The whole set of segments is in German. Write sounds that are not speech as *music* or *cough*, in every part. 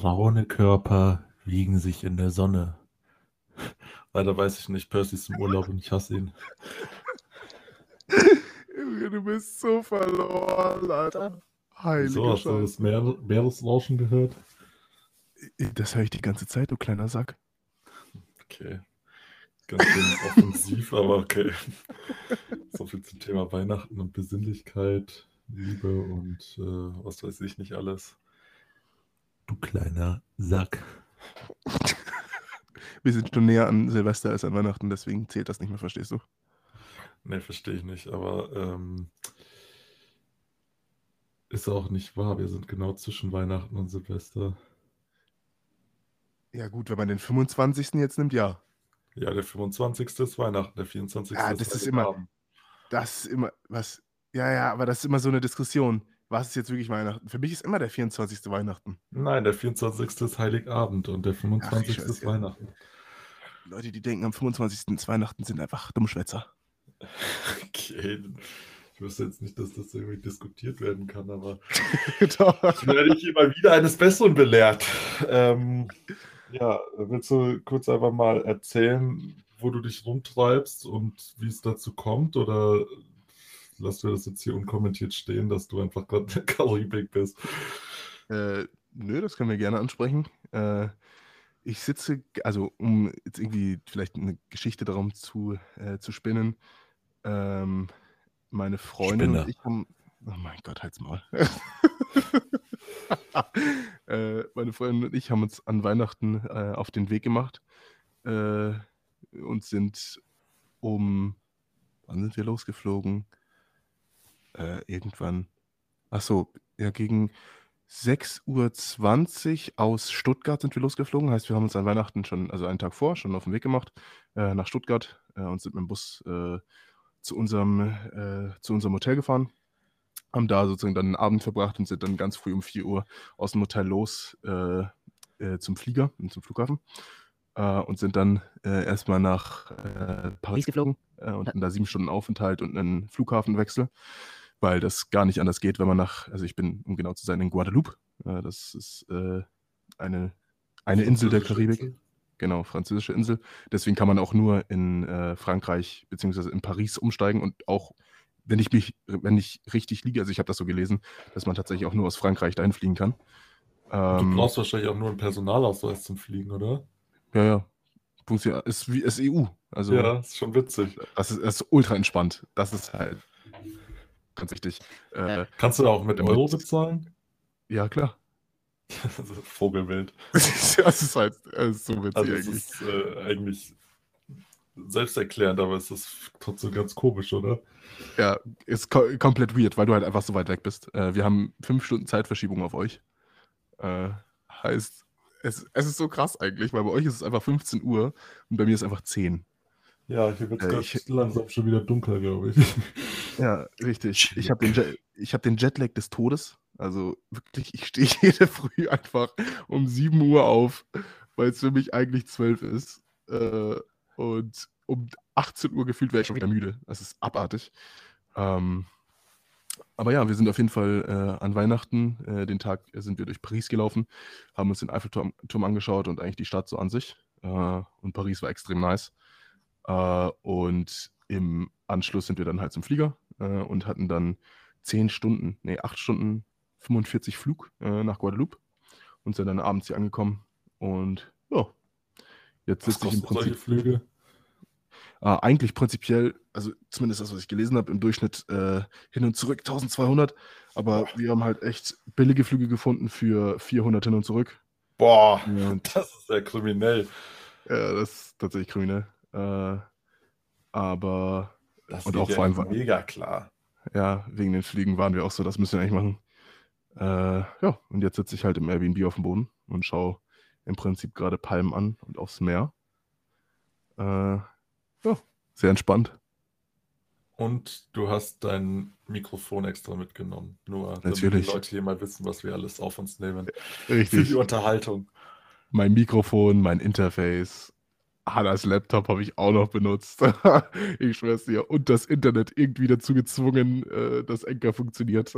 Braune Körper wiegen sich in der Sonne. Weiter weiß ich nicht. Percy ist im Urlaub und ich hasse ihn. Du bist so verloren, Alter. Heilige So, hast du das Meer Meeresrauschen gehört? Das höre ich die ganze Zeit, du kleiner Sack. Okay. Ganz schön offensiv, *laughs* aber okay. So viel zum Thema Weihnachten und Besinnlichkeit, Liebe und äh, was weiß ich nicht alles. Du kleiner Sack. *laughs* Wir sind schon näher an Silvester als an Weihnachten, deswegen zählt das nicht mehr, verstehst du? Nee, verstehe ich nicht, aber ähm, ist auch nicht wahr. Wir sind genau zwischen Weihnachten und Silvester. Ja, gut, wenn man den 25. jetzt nimmt, ja. Ja, der 25. ist Weihnachten, der 24. Ja, das ist immer-. Das ist immer, was, ja, ja, aber das ist immer so eine Diskussion. Was ist jetzt wirklich Weihnachten? Für mich ist immer der 24. Weihnachten. Nein, der 24. ist Heiligabend und der 25. Scheiße. ist Weihnachten. Leute, die denken, am 25. ist Weihnachten, sind einfach Dummschwätzer. *laughs* Okay. Ich wüsste jetzt nicht, dass das irgendwie diskutiert werden kann, aber *laughs* ich werde hier mal wieder eines Besseren belehrt. Ähm, ja, willst du kurz einfach mal erzählen, wo du dich rumtreibst und wie es dazu kommt? Oder lassen wir das jetzt hier unkommentiert stehen, dass du einfach gerade in der Karibik bist? Äh, nö, das können wir gerne ansprechen. Äh, ich sitze, also um jetzt irgendwie vielleicht eine Geschichte darum zu, äh, zu spinnen. Ähm, meine Freundin Spinner. und ich haben. Oh mein Gott, halt's mal. *laughs* äh, meine Freundin und ich haben uns an Weihnachten äh, auf den Weg gemacht äh, und sind um. Wann sind wir losgeflogen? Äh, irgendwann. Ach so, ja, gegen 6.20 Uhr aus Stuttgart sind wir losgeflogen. Heißt, wir haben uns an Weihnachten schon, also einen Tag vor, schon auf den Weg gemacht äh, nach Stuttgart äh, und sind mit dem Bus äh, zu, unserem, äh, zu unserem Hotel gefahren. Haben da sozusagen dann den Abend verbracht und sind dann ganz früh um 4 Uhr aus dem Hotel los äh, zum Flieger, zum Flughafen. Äh, und sind dann äh, erstmal nach äh, Paris geflogen äh, und hatten da sieben Stunden Aufenthalt und einen Flughafenwechsel weil das gar nicht anders geht, wenn man nach, also ich bin, um genau zu sein, in Guadeloupe. Äh, das ist äh, eine, eine Insel der Karibik. Insel? Genau, französische Insel. Deswegen kann man auch nur in äh, Frankreich bzw. in Paris umsteigen und auch, wenn ich mich, wenn ich richtig liege, also ich habe das so gelesen, dass man tatsächlich auch nur aus Frankreich dahin fliegen kann. Du Ähm, brauchst wahrscheinlich auch nur einen Personalausweis zum Fliegen, oder? ja, ja. Funktioniert, ist wie ist EU. Also Ja, ist schon witzig. das, ist, das ist ultra entspannt. Das ist halt ganz wichtig. Äh, Kannst du da auch mit Euro bezahlen? ja, klar. *laughs* Vogelwild. *laughs* das ist halt das ist so witzig Also es eigentlich. ist äh, eigentlich selbsterklärend, aber es ist trotzdem ganz komisch, oder? Ja, ist ko komplett weird, weil du halt einfach so weit weg bist. Äh, wir haben fünf Stunden Zeitverschiebung auf euch. Äh, heißt, es, es ist so krass eigentlich, weil bei euch ist es einfach 15 Uhr und bei mir ist es einfach 10. Ja, hier wird Äh, es ich- langsam schon wieder dunkel, glaube ich. Ja, richtig. *laughs* Ich habe den, ich hab den Jetlag des Todes. Also wirklich, ich stehe *laughs* jede Früh einfach um 7 Uhr auf, weil es für mich eigentlich 12 ist. Äh, und um 18 Uhr gefühlt wäre ich schon wieder müde. Das ist abartig. Ähm, aber ja, wir sind auf jeden Fall äh, an Weihnachten, äh, den Tag äh, sind wir durch Paris gelaufen, haben uns den Eiffelturm Turm angeschaut und eigentlich die Stadt so an sich. Äh, und Paris war extrem nice. Äh, und im Anschluss sind wir dann halt zum Flieger äh, und hatten dann 10 Stunden, nee, 8 Stunden 45 Flug äh, nach Guadeloupe und sind dann abends hier angekommen. Und ja, jetzt sitze ich im Prinzip Flüge? äh, eigentlich prinzipiell, also zumindest das, was ich gelesen habe, im Durchschnitt äh, hin und zurück 1200. Aber wir haben halt echt billige Flüge gefunden für 400 hin und zurück. Boah, Und *laughs* das ist ja kriminell. ja, das ist tatsächlich kriminell. Äh, aber Das Und auch ja vor allem- mega klar. ja, wegen den Flügen waren wir auch so, das müssen wir eigentlich machen. Äh, ja, und jetzt sitze ich halt im Airbnb auf dem Boden und schaue im Prinzip gerade Palmen an und aufs Meer. Äh, ja, sehr entspannt. Und du hast dein Mikrofon extra mitgenommen. Nur damit Natürlich. die Leute hier mal wissen, was wir alles auf uns nehmen. Für Richtig. die Unterhaltung. Mein Mikrofon, mein Interface, Hannas Laptop habe ich auch noch benutzt. *laughs* ich schwör's dir. Und das Internet irgendwie dazu gezwungen, äh, dass Enker funktioniert.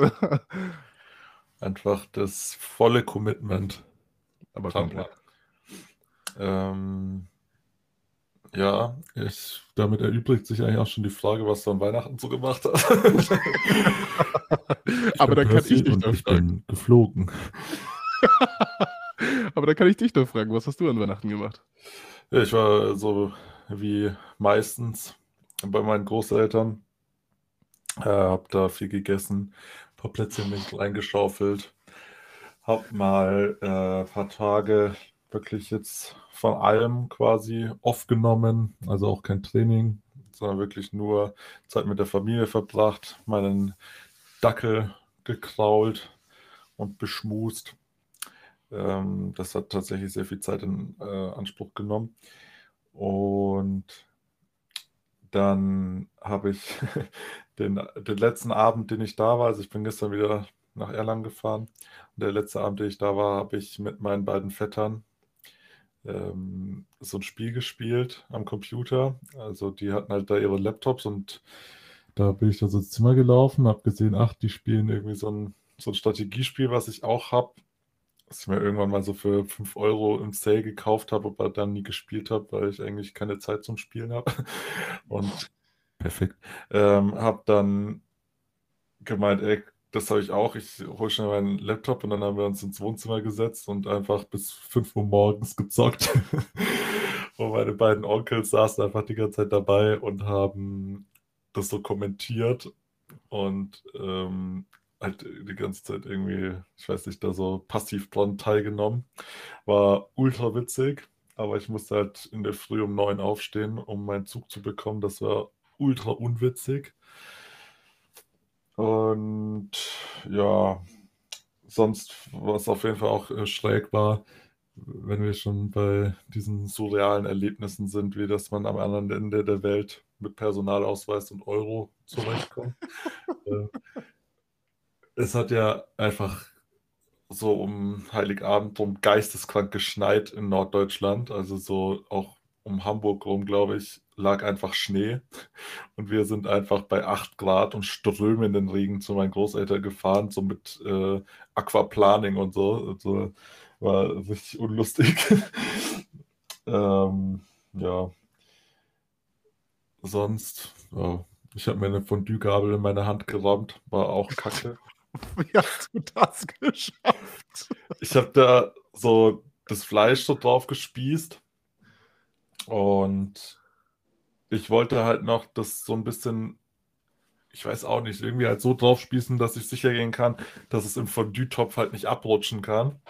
*laughs* Einfach das volle Commitment. Aber mal. Ähm, ja, ich, damit erübrigt sich eigentlich auch schon die Frage, was du an Weihnachten so gemacht hast. *laughs* Aber dann kann ich dich und ich bin geflogen. Aber dann kann ich dich doch fragen, was hast du an Weihnachten gemacht? Ich war so wie meistens bei meinen Großeltern, äh, hab da viel gegessen, ein paar Plätzchen mit reingeschaufelt, hab mal äh, ein paar Tage wirklich jetzt von allem quasi off genommen, also auch kein Training, sondern wirklich nur Zeit mit der Familie verbracht, meinen Dackel gekrault und beschmust. Ähm, das hat tatsächlich sehr viel Zeit in äh, Anspruch genommen. Und dann habe ich *laughs* den, den letzten Abend, den ich da war, also ich bin gestern wieder nach Erlangen gefahren. Und der letzte Abend, den ich da war, habe ich mit meinen beiden Vettern ähm, so ein Spiel gespielt am Computer. Also die hatten halt da ihre Laptops und da bin ich dann so ins Zimmer gelaufen, habe gesehen, ach, die spielen irgendwie so ein, so ein Strategiespiel, was ich auch habe, was ich mir irgendwann mal so für 5 Euro im Sale gekauft habe, aber dann nie gespielt habe, weil ich eigentlich keine Zeit zum Spielen habe. *laughs* Und perfekt. Ähm, habe dann gemeint, ey, das habe ich auch. Ich hole schnell meinen Laptop und dann haben wir uns ins Wohnzimmer gesetzt und einfach bis 5 Uhr morgens gezockt. *laughs* und meine beiden Onkels saßen einfach die ganze Zeit dabei und haben das so kommentiert und ähm, halt die ganze Zeit irgendwie, ich weiß nicht, da so passiv dran teilgenommen. War ultra witzig, aber ich musste halt in der Früh um neun aufstehen, um meinen Zug zu bekommen. Das war ultra unwitzig. Und ja, sonst, was auf jeden Fall auch äh, schräg war, wenn wir schon bei diesen surrealen Erlebnissen sind, wie dass man am anderen Ende der Welt mit Personalausweis und Euro zurechtkommt. *laughs* äh, es hat ja einfach so um Heiligabend rum geisteskrank geschneit in Norddeutschland. Also so auch um Hamburg rum, glaube ich, lag einfach Schnee. Und wir sind einfach bei 8 Grad und strömenden Regen zu meinen Großeltern gefahren, so mit äh, Aquaplaning und so. Also war richtig unlustig. *laughs* ähm, ja. Sonst, ja. Ich habe mir eine Fondue-Gabel in meine Hand gerammt, war auch kacke. *laughs* Wie hast du das geschafft? Ich habe da so das Fleisch so drauf gespießt und ich wollte halt noch das so ein bisschen, ich weiß auch nicht, irgendwie halt so drauf spießen, dass ich sicher gehen kann, dass es im Fondue-Topf halt nicht abrutschen kann.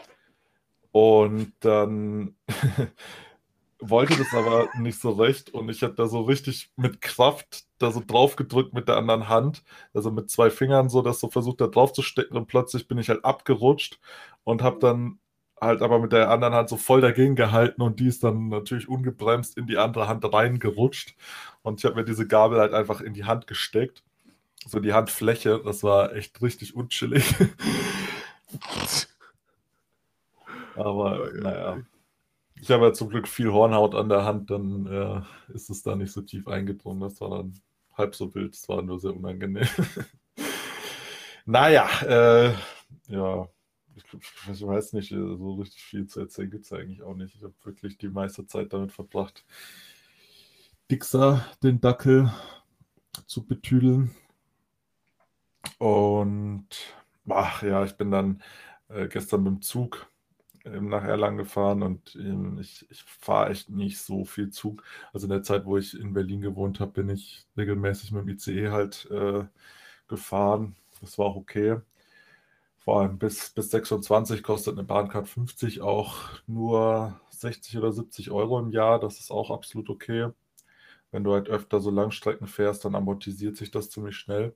Und dann *laughs* wollte das aber nicht so recht und ich habe da so richtig mit Kraft da so drauf gedrückt mit der anderen Hand, also mit zwei Fingern so, das so versucht da drauf zu stecken und plötzlich bin ich halt abgerutscht und habe dann halt aber mit der anderen Hand so voll dagegen gehalten und die ist dann natürlich ungebremst in die andere Hand reingerutscht und ich habe mir diese Gabel halt einfach in die Hand gesteckt, so die Handfläche, das war echt richtig unchillig. *laughs* aber naja. Ich habe ja zum Glück viel Hornhaut an der Hand, dann äh, ist es da nicht so tief eingedrungen. Das war dann halb so wild, es war nur sehr unangenehm. *laughs* naja, äh, ja, ich, ich, weiß nicht, so richtig viel zu erzählen gibt es eigentlich auch nicht. Ich habe wirklich die meiste Zeit damit verbracht, Dixer, den Dackel, zu betüdeln. Und ach ja, ich bin dann äh, gestern mit dem Zug nach Erlangen gefahren und ähm, ich, ich fahre echt nicht so viel Zug. Also in der Zeit, wo ich in Berlin gewohnt habe, bin ich regelmäßig mit dem ICE halt äh, gefahren. Das war auch okay. Vor allem bis, bis 26 kostet eine Bahncard 50 auch nur 60 oder 70 Euro im Jahr. Das ist auch absolut okay. Wenn du halt öfter so Langstrecken fährst, dann amortisiert sich das ziemlich schnell.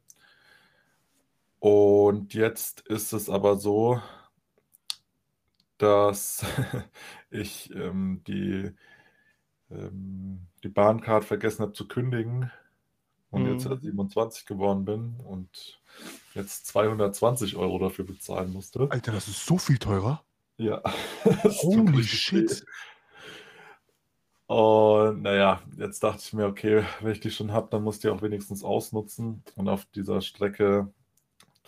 Und jetzt ist es aber so, dass *laughs* ich ähm, die, ähm, die Bahncard vergessen habe zu kündigen und Mhm. jetzt erst 27 geworden bin und jetzt 220 Euro dafür bezahlen musste. Alter, das ist so viel teurer. Ja, *laughs* Holy shit. Und naja, jetzt dachte ich mir, okay, wenn ich die schon habe, dann muss ich die auch wenigstens ausnutzen. Und auf dieser Strecke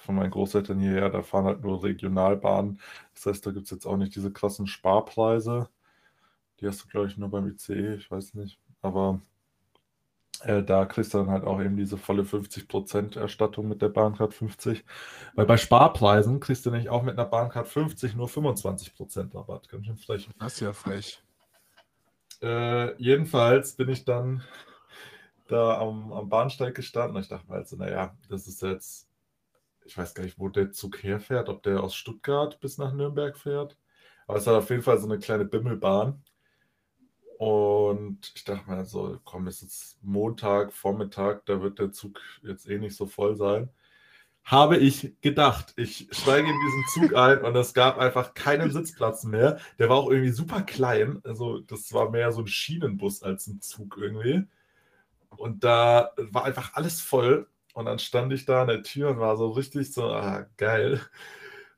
von meinen Großeltern hierher, da fahren halt nur Regionalbahnen. Das heißt, da gibt es jetzt auch nicht diese krassen Sparpreise. Die hast du, glaube ich, nur beim ICE, ich weiß nicht. Aber äh, da kriegst du dann halt auch eben diese volle 50% Erstattung mit der Bahncard 50. Weil bei Sparpreisen kriegst du nämlich auch mit einer Bahncard 50 nur 25% Rabatt. Ganz schön frech. Das ist ja frech. Äh, jedenfalls bin ich dann da am, am Bahnsteig gestanden und ich dachte mir halt so, naja, das ist jetzt, ich weiß gar nicht, wo der Zug herfährt, ob der aus Stuttgart bis nach Nürnberg fährt. Aber es hat auf jeden Fall so eine kleine Bimmelbahn. Und ich dachte mir so, komm, es ist Montag, Vormittag, da wird der Zug jetzt eh nicht so voll sein. Habe ich gedacht. Ich steige in diesen Zug ein und es gab einfach keinen Sitzplatz mehr. Der war auch irgendwie super klein. Also, das war mehr so ein Schienenbus als ein Zug irgendwie. Und da war einfach alles voll. Und dann stand ich da an der Tür und war so richtig so, ah, geil.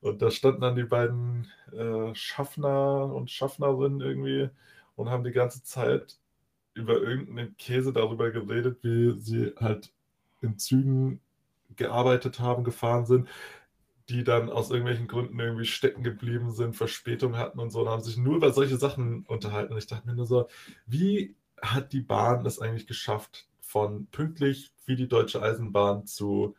Und da standen dann die beiden äh, Schaffner und Schaffnerinnen irgendwie und haben die ganze Zeit über irgendeinen Käse darüber geredet, wie sie halt in Zügen gearbeitet haben, gefahren sind, die dann aus irgendwelchen Gründen irgendwie stecken geblieben sind, Verspätung hatten und so, und haben sich nur über solche Sachen unterhalten. Und ich dachte mir nur so, wie hat die Bahn es eigentlich geschafft, von pünktlich wie die Deutsche Eisenbahn zu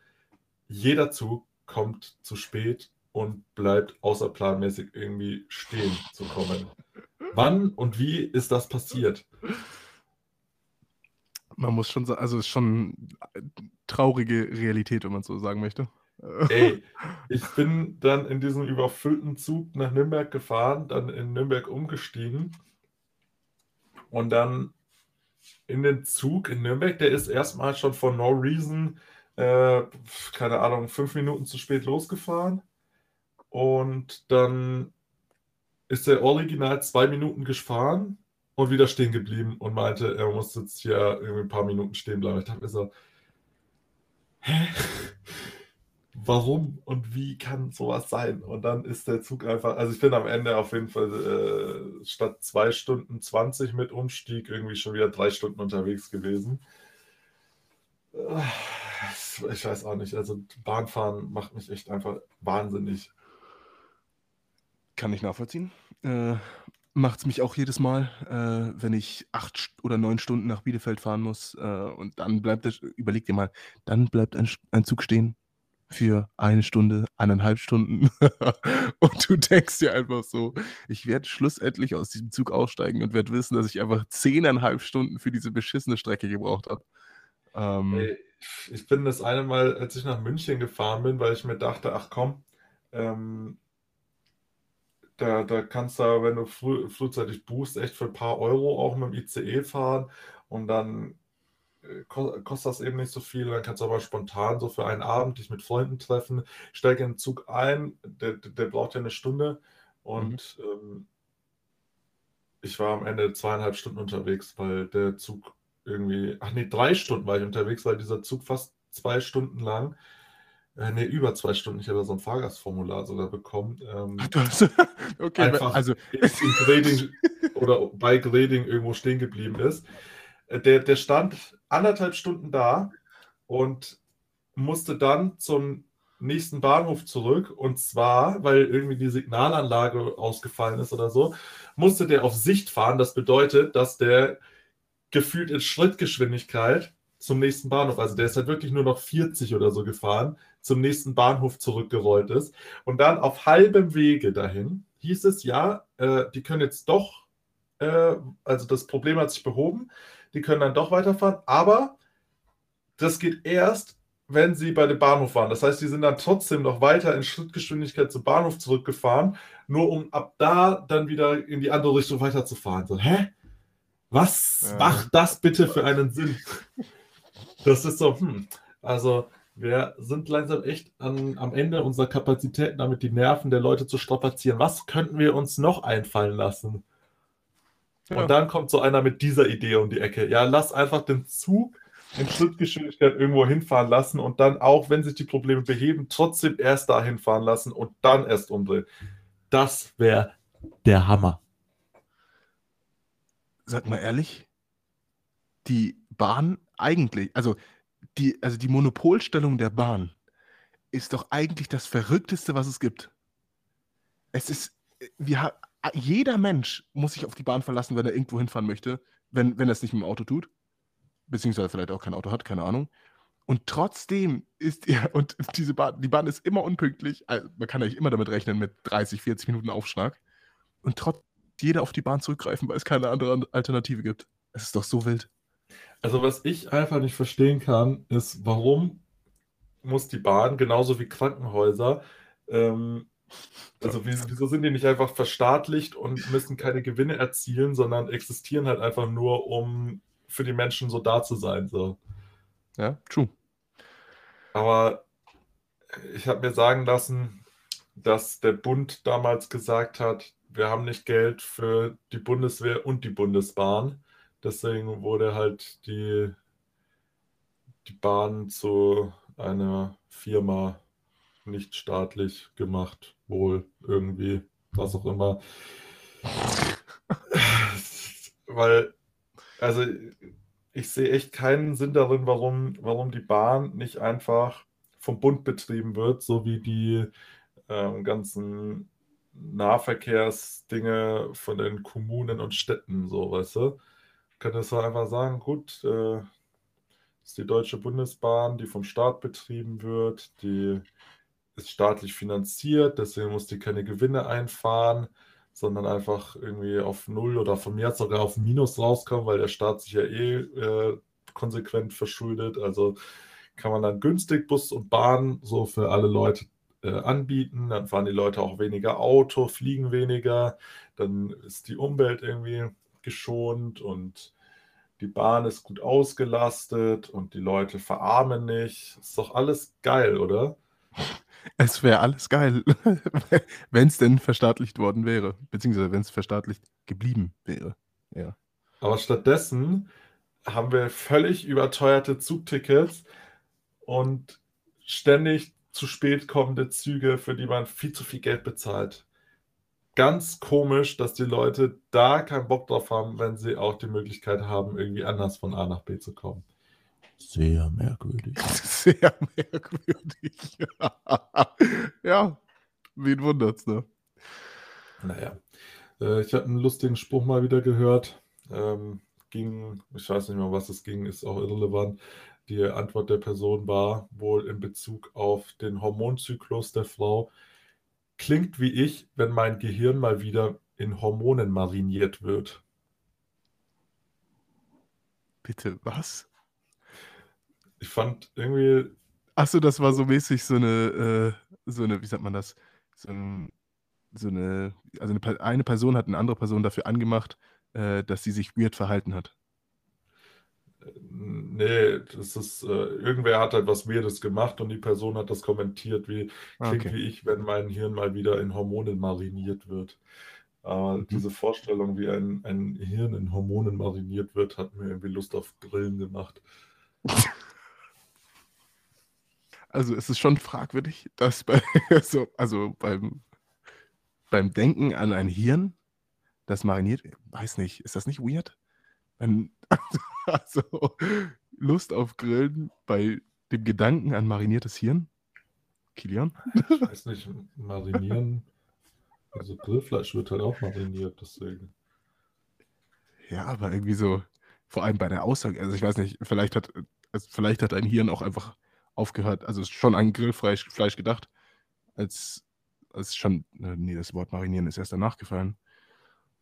jeder Zug kommt zu spät und bleibt außerplanmäßig irgendwie stehen zu kommen. Wann und wie ist das passiert? Man muss schon sagen, also es ist schon traurige Realität, wenn man so sagen möchte. Ey, *laughs* ich bin dann in diesem überfüllten Zug nach Nürnberg gefahren, dann in Nürnberg umgestiegen und dann in den Zug in Nürnberg, der ist erstmal schon for no reason, äh, keine Ahnung, fünf Minuten zu spät losgefahren. Und dann ist er original zwei Minuten gefahren und wieder stehen geblieben und meinte, er muss jetzt hier irgendwie ein paar Minuten stehen bleiben. Ich dachte mir so, hä? Warum und wie kann sowas sein? Und dann ist der Zug einfach, also ich bin am Ende auf jeden Fall äh, statt zwei Stunden 20 mit Umstieg irgendwie schon wieder drei Stunden unterwegs gewesen. Äh, ich weiß auch nicht, also Bahnfahren macht mich echt einfach wahnsinnig. Kann ich nachvollziehen. Äh, Macht es mich auch jedes Mal, äh, wenn ich acht oder neun Stunden nach Bielefeld fahren muss. Äh, und dann bleibt, überleg dir mal, dann bleibt ein, ein Zug stehen für eine Stunde, eineinhalb Stunden. *laughs* und du denkst dir einfach so, ich werde schlussendlich aus diesem Zug aussteigen und werde wissen, dass ich einfach zehneinhalb Stunden für diese beschissene Strecke gebraucht habe. Ähm, ich bin das eine Mal, als ich nach München gefahren bin, weil ich mir dachte, ach komm, ähm, da, da kannst du, wenn du früh, frühzeitig buchst, echt für ein paar Euro auch mit dem ICE fahren und dann kostet das eben nicht so viel. Dann kannst du aber spontan so für einen Abend dich mit Freunden treffen. Steige in den Zug ein, der, der braucht ja eine Stunde und mhm. ähm, ich war am Ende zweieinhalb Stunden unterwegs, weil der Zug irgendwie, ach nee, drei Stunden war ich unterwegs, weil dieser Zug fast zwei Stunden lang, äh, nee, über zwei Stunden, ich habe so ein Fahrgastformular sogar bekommen. Ähm, *laughs* okay, einfach also in, in Grading *laughs* oder bei Grading irgendwo stehen geblieben ist. Äh, der, der stand anderthalb Stunden da und musste dann zum nächsten Bahnhof zurück. Und zwar, weil irgendwie die Signalanlage ausgefallen ist oder so, musste der auf Sicht fahren. Das bedeutet, dass der gefühlt in Schrittgeschwindigkeit zum nächsten Bahnhof, also der ist halt wirklich nur noch 40 oder so gefahren, zum nächsten Bahnhof zurückgerollt ist. Und dann auf halbem Wege dahin hieß es, ja, äh, die können jetzt doch, äh, also das Problem hat sich behoben, die können dann doch weiterfahren, aber das geht erst, wenn sie bei dem Bahnhof waren. Das heißt, die sind dann trotzdem noch weiter in Schrittgeschwindigkeit zum Bahnhof zurückgefahren, nur um ab da dann wieder in die andere Richtung weiterzufahren. So, hä? Was ja. macht das bitte für einen Sinn? Das ist so, hm, also wir sind langsam echt an, am Ende unserer Kapazitäten, damit die Nerven der Leute zu strapazieren. Was könnten wir uns noch einfallen lassen? Ja. Und dann kommt so einer mit dieser Idee um die Ecke. Ja, lass einfach den Zug in Schrittgeschwindigkeit irgendwo hinfahren lassen und dann auch, wenn sich die Probleme beheben, trotzdem erst dahin fahren lassen und dann erst umdrehen. Das wäre der Hammer. Sag mal ehrlich, die Bahn eigentlich, also die, also die Monopolstellung der Bahn ist doch eigentlich das Verrückteste, was es gibt. Es ist, wir, jeder Mensch muss sich auf die Bahn verlassen, wenn er irgendwo hinfahren möchte, wenn, wenn er es nicht mit dem Auto tut. Beziehungsweise vielleicht auch kein Auto hat, keine Ahnung. Und trotzdem ist er, und diese Bahn, die Bahn ist immer unpünktlich. Also man kann eigentlich immer damit rechnen, mit 30, 40 Minuten Aufschlag. Und trotzdem jeder auf die Bahn zurückgreifen, weil es keine andere Alternative gibt. Es ist doch so wild. Also, was ich einfach nicht verstehen kann, ist, warum muss die Bahn genauso wie Krankenhäuser, ähm, also wieso sind die nicht einfach verstaatlicht und müssen keine Gewinne erzielen, sondern existieren halt einfach nur, um für die Menschen so da zu sein. So. Ja, true. Aber ich habe mir sagen lassen, dass der Bund damals gesagt hat, wir haben nicht Geld für die Bundeswehr und die Bundesbahn. Deswegen wurde halt die, die Bahn zu einer Firma nicht staatlich gemacht, wohl irgendwie, was auch immer. *laughs* Weil, also ich sehe echt keinen Sinn darin, warum, warum die Bahn nicht einfach vom Bund betrieben wird, so wie die ähm, ganzen Nahverkehrsdinge von den Kommunen und Städten, so, weißt du? Könntest du einfach sagen, gut, äh, ist die Deutsche Bundesbahn, die vom Staat betrieben wird, die ist staatlich finanziert, deswegen muss die keine Gewinne einfahren, sondern einfach irgendwie auf Null oder von mir sogar auf Minus rauskommen, weil der Staat sich ja eh äh, konsequent verschuldet. Also kann man dann günstig Bus und Bahn so für alle Leute äh, anbieten. Dann fahren die Leute auch weniger Auto, fliegen weniger. Dann ist die Umwelt irgendwie geschont und die Bahn ist gut ausgelastet und die Leute verarmen nicht. Ist doch alles geil, oder? Es wäre alles geil, *laughs* wenn es denn verstaatlicht worden wäre, beziehungsweise wenn es verstaatlicht geblieben wäre. Ja. Aber stattdessen haben wir völlig überteuerte Zugtickets und ständig zu spät kommende Züge, für die man viel zu viel Geld bezahlt. Ganz komisch, dass die Leute da keinen Bock drauf haben, wenn sie auch die Möglichkeit haben, irgendwie anders von A nach B zu kommen. Sehr merkwürdig. *laughs* Sehr merkwürdig. *laughs* ja, wen wundert's, ne? Naja. Äh, ich habe einen lustigen Spruch mal wieder gehört. Ähm, ging, ich weiß nicht mehr, was es ging, ist auch irrelevant. Die Antwort der Person war wohl in Bezug auf den Hormonzyklus der Frau. Klingt wie ich, wenn mein Gehirn mal wieder in Hormonen mariniert wird. Bitte, was? Ich fand irgendwie. Achso, das war so mäßig so eine, äh, so eine, wie sagt man das? So, ein, so eine, also eine, eine, Person hat eine andere Person dafür angemacht, äh, dass sie sich weird verhalten hat. Nee, das ist, äh, irgendwer hat halt was Weirdes gemacht und die Person hat das kommentiert, wie ah, klingt okay. wie ich, wenn mein Hirn mal wieder in Hormonen mariniert wird. Aber mhm. diese Vorstellung, wie ein, ein Hirn in Hormonen mariniert wird, hat mir irgendwie Lust auf Grillen gemacht. *laughs* Also es ist schon fragwürdig, dass bei, *laughs* so, also beim, beim Denken an ein Hirn, das mariniert, weiß nicht, ist das nicht weird? Wenn, *laughs* also Lust auf Grillen bei dem Gedanken an mariniertes Hirn? Kilian? Ich weiß nicht, marinieren. Also Grillfleisch wird halt auch mariniert, deswegen. Ja, aber irgendwie so, vor allem bei der Aussage, also ich weiß nicht, vielleicht hat, also vielleicht hat ein Hirn auch einfach aufgehört, also schon an Grillfleisch Fleisch gedacht, als, als schon, äh, nee, das Wort marinieren ist erst danach gefallen.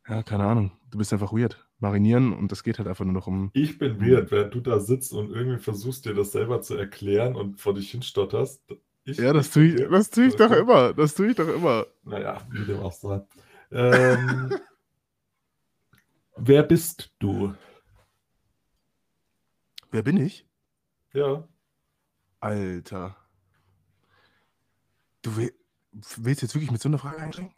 Ja, keine Ahnung. Du bist einfach weird. Marinieren und das geht halt einfach nur noch um. Ich bin weird, während du da sitzt und irgendwie versuchst, dir das selber zu erklären und vor dich hinstotterst. Ich, ja, das tue ich, das tue ich doch immer. Das tue ich doch immer. Naja, wie dem auch sei. Ähm, *laughs* wer bist du? Wer bin ich? Ja. Alter. Du willst jetzt wirklich mit so einer Frage einsteigen?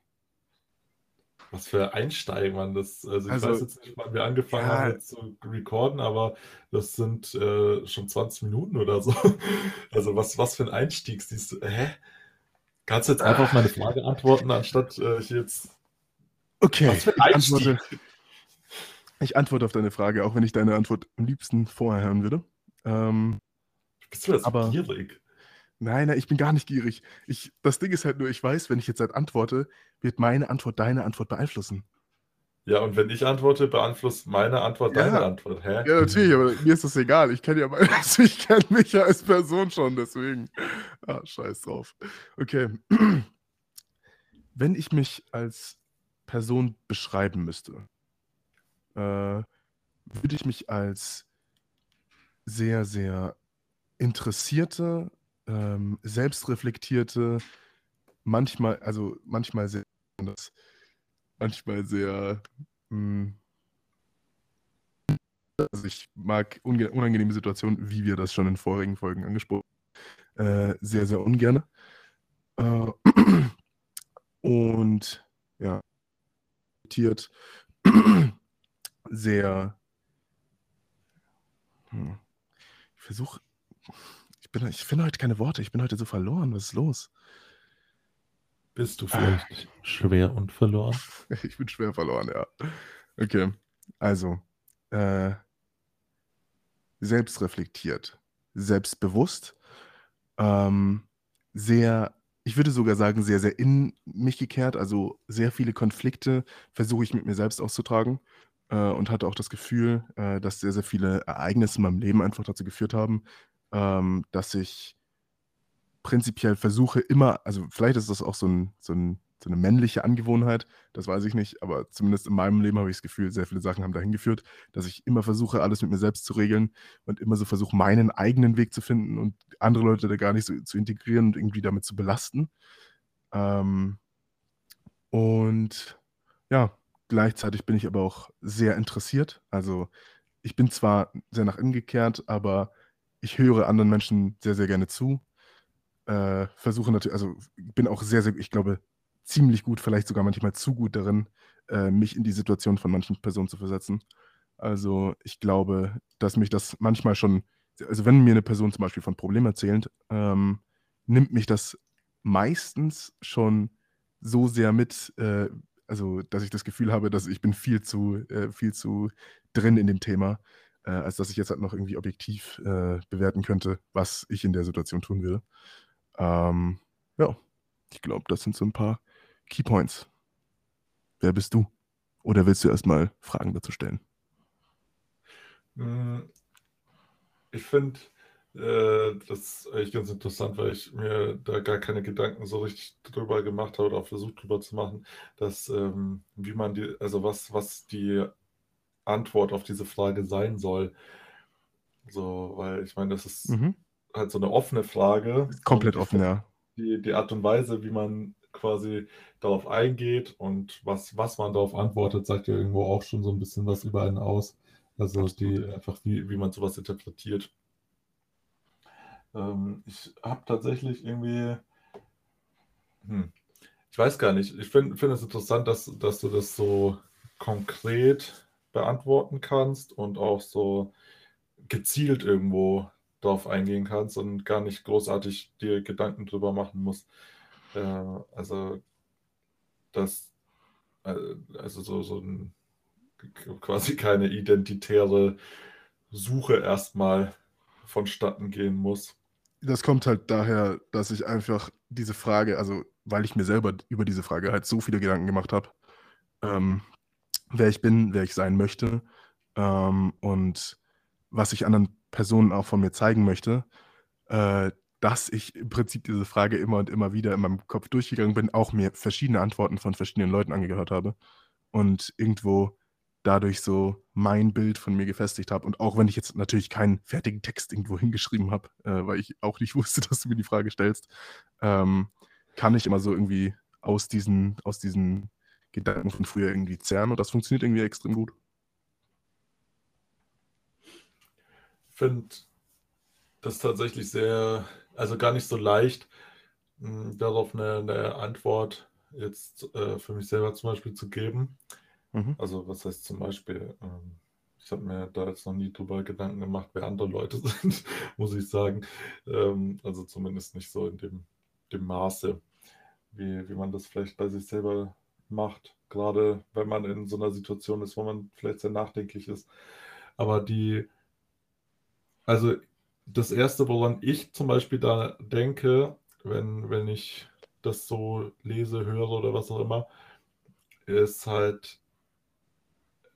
Was für Einsteigen, man. Das, also ich also, weiß jetzt nicht, wann wir angefangen ja, haben zu recorden, aber das sind äh, schon 20 Minuten oder so. *laughs* Also was, was für ein Einstieg siehst du? Hä? Kannst du jetzt einfach auf meine Frage antworten, anstatt äh, ich jetzt. Okay, was für ein Einstieg? Ich antworte, ich antworte auf deine Frage, auch wenn ich deine Antwort am liebsten vorher hören würde. Ähm, Bist du das aber, gierig? Nein, nein, ich bin gar nicht gierig. Ich, das Ding ist halt nur, ich weiß, wenn ich jetzt halt antworte, wird meine Antwort deine Antwort beeinflussen. Ja, und wenn ich antworte, beeinflusst meine Antwort Ja. deine Antwort. Hä? Ja, natürlich, aber mir ist das egal. Ich kenne ja meine, *laughs* also ich kenne mich ja als Person schon, deswegen. Ah, scheiß drauf. Okay. *clears throat* Wenn ich mich als Person beschreiben müsste, äh, würde ich mich als sehr, sehr interessierte, ähm, selbstreflektierte, manchmal, also manchmal sehr, manchmal sehr, mh, also ich mag unangenehme Situationen, wie wir das schon in vorigen Folgen angesprochen haben, äh, sehr, sehr ungern. Äh, *clears throat* und ja, *clears throat* sehr, hm, ich versuche, ich, bin, ich finde heute keine Worte, ich bin heute so verloren, was ist los? Bist du vielleicht schwer und verloren? *laughs* Ich bin schwer verloren, ja. Okay, also, äh, selbstreflektiert, selbstbewusst, ähm, sehr, ich würde sogar sagen, sehr, sehr in mich gekehrt. Also sehr viele Konflikte versuche ich mit mir selbst auszutragen äh, und hatte auch das Gefühl, äh, dass sehr, sehr viele Ereignisse in meinem Leben einfach dazu geführt haben, ähm, dass ich prinzipiell versuche immer, also vielleicht ist das auch so, ein, so, ein, so eine männliche Angewohnheit, das weiß ich nicht, aber zumindest in meinem Leben habe ich das Gefühl, sehr viele Sachen haben dahin geführt, dass ich immer versuche, alles mit mir selbst zu regeln und immer so versuche, meinen eigenen Weg zu finden und andere Leute da gar nicht so zu integrieren und irgendwie damit zu belasten. Ähm, und ja, gleichzeitig bin ich aber auch sehr interessiert. Also ich bin zwar sehr nach innen gekehrt, aber ich höre anderen Menschen sehr, sehr gerne zu. Äh, versuche natürlich, also bin auch sehr, sehr, ich glaube, ziemlich gut, vielleicht sogar manchmal zu gut darin, äh, mich in die Situation von manchen Personen zu versetzen. Also ich glaube, dass mich das manchmal schon, also wenn mir eine Person zum Beispiel von Problemen erzählt, ähm, nimmt mich das meistens schon so sehr mit, äh, also dass ich das Gefühl habe, dass ich bin viel zu, äh, viel zu drin in dem Thema, äh, als dass ich jetzt halt noch irgendwie objektiv äh, bewerten könnte, was ich in der Situation tun würde. Ähm, ja, ich glaube, das sind so ein paar Keypoints. Wer bist du? Oder willst du erstmal Fragen dazu stellen? Hm, Ich finde äh, das eigentlich ganz interessant, weil ich mir da gar keine Gedanken so richtig drüber gemacht habe oder auch versucht drüber zu machen, dass ähm, wie man die, also was, was die Antwort auf diese Frage sein soll. So, weil ich meine, das ist Mhm. halt so eine offene Frage. Komplett offen, ja. die, die Art und Weise, wie man quasi darauf eingeht und was, was man darauf antwortet, sagt ja irgendwo auch schon so ein bisschen was über einen aus. Also die einfach, wie, wie man sowas interpretiert. Ähm, ich habe tatsächlich irgendwie, hm, ich weiß gar nicht, ich finde find es interessant, dass, dass du das so konkret beantworten kannst und auch so gezielt irgendwo darauf eingehen kannst und gar nicht großartig dir Gedanken drüber machen musst. Äh, also, das, äh, also so, so ein, quasi *laughs* keine identitäre Suche erstmal vonstatten gehen muss. Das kommt halt daher, dass ich einfach diese Frage, also weil ich mir selber über diese Frage halt so viele Gedanken gemacht habe, ähm, wer ich bin, wer ich sein möchte ähm, und was ich anderen Personen auch von mir zeigen möchte, äh, dass ich im Prinzip diese Frage immer und immer wieder in meinem Kopf durchgegangen bin, auch mir verschiedene Antworten von verschiedenen Leuten angehört habe und irgendwo dadurch so mein Bild von mir gefestigt habe. Und auch wenn ich jetzt natürlich keinen fertigen Text irgendwo hingeschrieben habe, äh, weil ich auch nicht *laughs* wusste, dass du mir die Frage stellst, ähm, kann ich immer so irgendwie aus diesen, aus diesen Gedanken von früher irgendwie zerren und das funktioniert irgendwie extrem gut. Ich finde das tatsächlich sehr, also gar nicht so leicht, mh, darauf eine, eine Antwort jetzt äh, für mich selber zum Beispiel zu geben. Mhm. Also was heißt zum Beispiel, ähm, ich habe mir da jetzt noch nie drüber Gedanken gemacht, wer andere Leute *laughs* sind, muss ich sagen. Ähm, also zumindest nicht so in dem, dem Maße, wie, wie man das vielleicht bei sich selber macht. Gerade wenn man in so einer Situation ist, wo man vielleicht sehr nachdenklich ist. Aber die, also das Erste, woran ich zum Beispiel da denke, wenn, wenn ich das so lese, höre oder was auch immer, ist halt,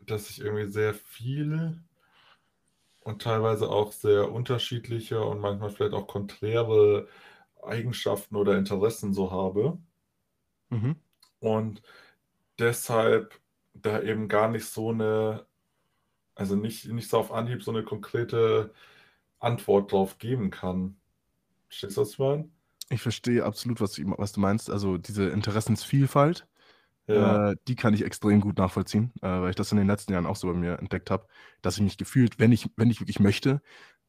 dass ich irgendwie sehr viel und teilweise auch sehr unterschiedliche und manchmal vielleicht auch konträre Eigenschaften oder Interessen so habe. Mhm. Und deshalb da eben gar nicht so eine, also nicht, nicht so auf Anhieb so eine konkrete Antwort drauf geben kann. Verstehst du, was ich meine? Ich verstehe absolut, was du, was du meinst. Also diese Interessensvielfalt, Ja, äh, die kann ich extrem gut nachvollziehen, äh, weil ich das in den letzten Jahren auch so bei mir entdeckt habe, dass ich mich gefühlt, wenn ich, wenn ich wirklich möchte,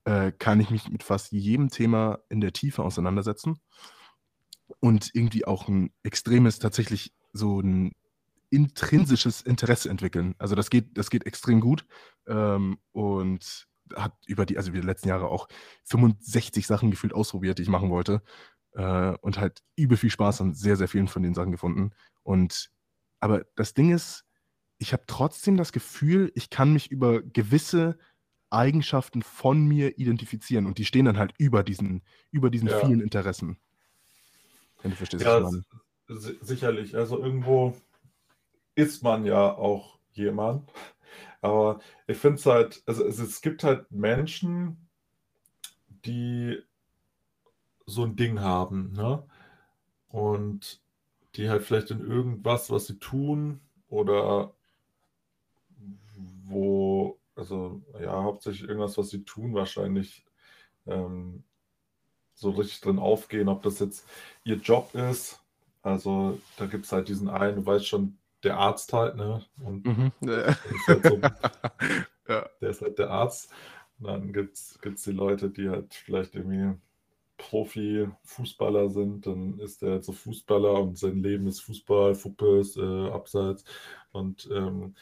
äh, kann ich mich mit fast jedem Thema in der Tiefe auseinandersetzen und irgendwie auch ein extremes, tatsächlich so ein intrinsisches Interesse entwickeln. Also das geht, das geht extrem gut ähm, und hat über die, also über die letzten Jahre auch 65 Sachen gefühlt ausprobiert, die ich machen wollte äh, und halt übel viel Spaß an sehr, sehr vielen von den Sachen gefunden. Und aber das Ding ist, ich habe trotzdem das Gefühl, ich kann mich über gewisse Eigenschaften von mir identifizieren und die stehen dann halt über diesen, über diesen ja, vielen Interessen. Wenn du verstehst, was ich ja, meine. si- sicherlich. Also irgendwo ist man ja auch jemand. Aber ich finde es halt, also es, es gibt halt Menschen, die so ein Ding haben, ne? Und die halt vielleicht in irgendwas, was sie tun oder wo, also ja, hauptsächlich irgendwas, was sie tun, wahrscheinlich ähm, so richtig drin aufgehen, ob das jetzt ihr Job ist. Also da gibt es halt diesen einen, du weißt schon, der Arzt halt, ne? Und Mhm. der ist halt so, *laughs* ja. der ist halt der Arzt. Und dann gibt es die Leute, die halt vielleicht irgendwie Profi-Fußballer sind, dann ist der halt so Fußballer und sein Leben ist Fußball, Fuppes, äh, Abseits. Und ähm,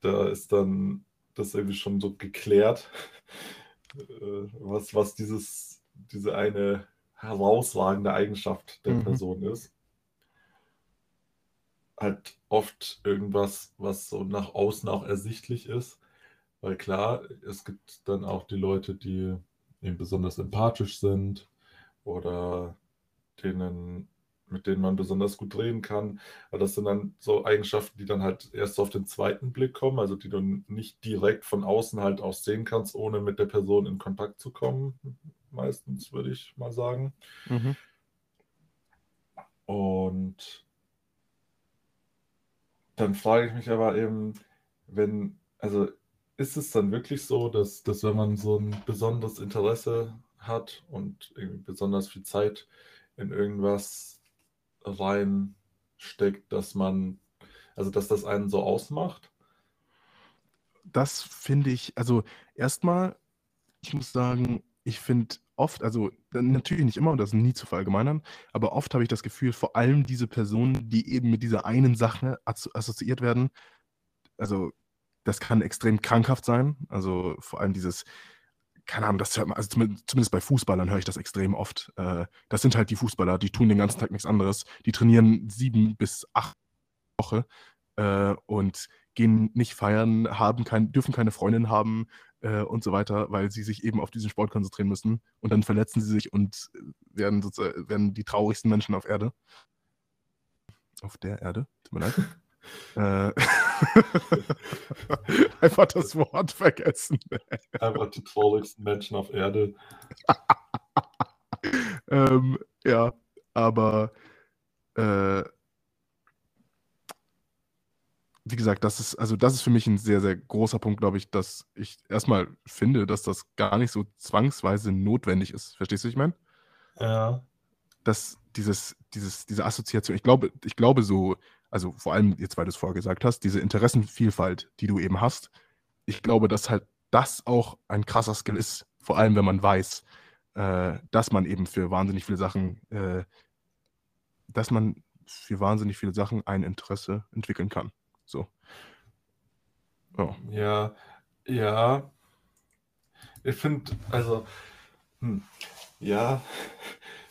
da ist dann das irgendwie schon so geklärt, *laughs* äh, was, was dieses, diese eine herausragende Eigenschaft der Mhm. Person ist. Halt oft irgendwas, was so nach außen auch ersichtlich ist. Weil klar, es gibt dann auch die Leute, die eben besonders empathisch sind oder denen, mit denen man besonders gut reden kann. Aber das sind dann so Eigenschaften, die dann halt erst auf den zweiten Blick kommen, also die du nicht direkt von außen halt auch sehen kannst, ohne mit der Person in Kontakt zu kommen. Meistens würde ich mal sagen. Mhm. Und dann frage ich mich aber eben, wenn, also ist es dann wirklich so, dass, dass wenn man so ein besonderes Interesse hat und besonders viel Zeit in irgendwas reinsteckt, dass man, also dass das einen so ausmacht? Das finde ich, also erstmal, ich muss sagen, ich finde oft, also natürlich nicht immer und das ist nie zu verallgemeinern, aber oft habe ich das Gefühl, vor allem diese Personen, die eben mit dieser einen Sache asso- assoziiert werden, also das kann extrem krankhaft sein. Also vor allem dieses, keine Ahnung, das hört man, also zumindest, zumindest bei Fußballern höre ich das extrem oft. Äh, das sind halt die Fußballer, die tun den ganzen Tag nichts anderes. Die trainieren sieben bis acht Woche äh, und gehen nicht feiern, haben kein, dürfen keine Freundin haben äh, und so weiter, weil sie sich eben auf diesen Sport konzentrieren müssen. Und dann verletzen sie sich und werden, sozusagen, werden die traurigsten Menschen auf Erde. Auf der Erde, tut mir leid. *laughs* Äh, *laughs* Einfach das Wort vergessen. *laughs* Einfach die traurigsten Menschen auf Erde. ähm, ja, aber äh, wie gesagt, das ist, also das ist für mich ein sehr, sehr großer Punkt, glaube ich, dass ich erstmal finde, dass das gar nicht so zwangsweise notwendig ist. Verstehst du, was ich meine? Ja. Dass dieses, dieses, diese Assoziation, ich glaube, ich glaube so, also vor allem jetzt, weil du es vorher gesagt hast, diese Interessenvielfalt, die du eben hast, ich glaube, dass halt das auch ein krasser Skill ist, vor allem wenn man weiß, äh, dass man eben für wahnsinnig viele Sachen, äh, dass man für wahnsinnig viele Sachen ein Interesse entwickeln kann. So. Ja. Ja, ja. Ich finde, also, hm, ja,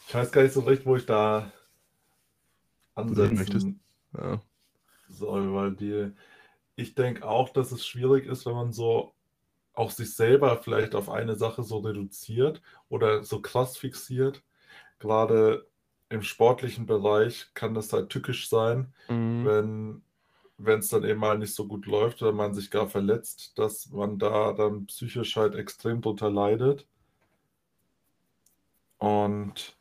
ich weiß gar nicht so recht, wo ich da möchtest. ansetzen Ja. soll, weil die, ich denke auch, dass es schwierig ist, wenn man so auch sich selber vielleicht auf eine Sache so reduziert oder so krass fixiert. Gerade im sportlichen Bereich kann das halt tückisch sein, Mhm. wenn wenn es dann eben mal nicht so gut läuft oder man sich gar verletzt, dass man da dann psychisch halt extrem drunter leidet. Und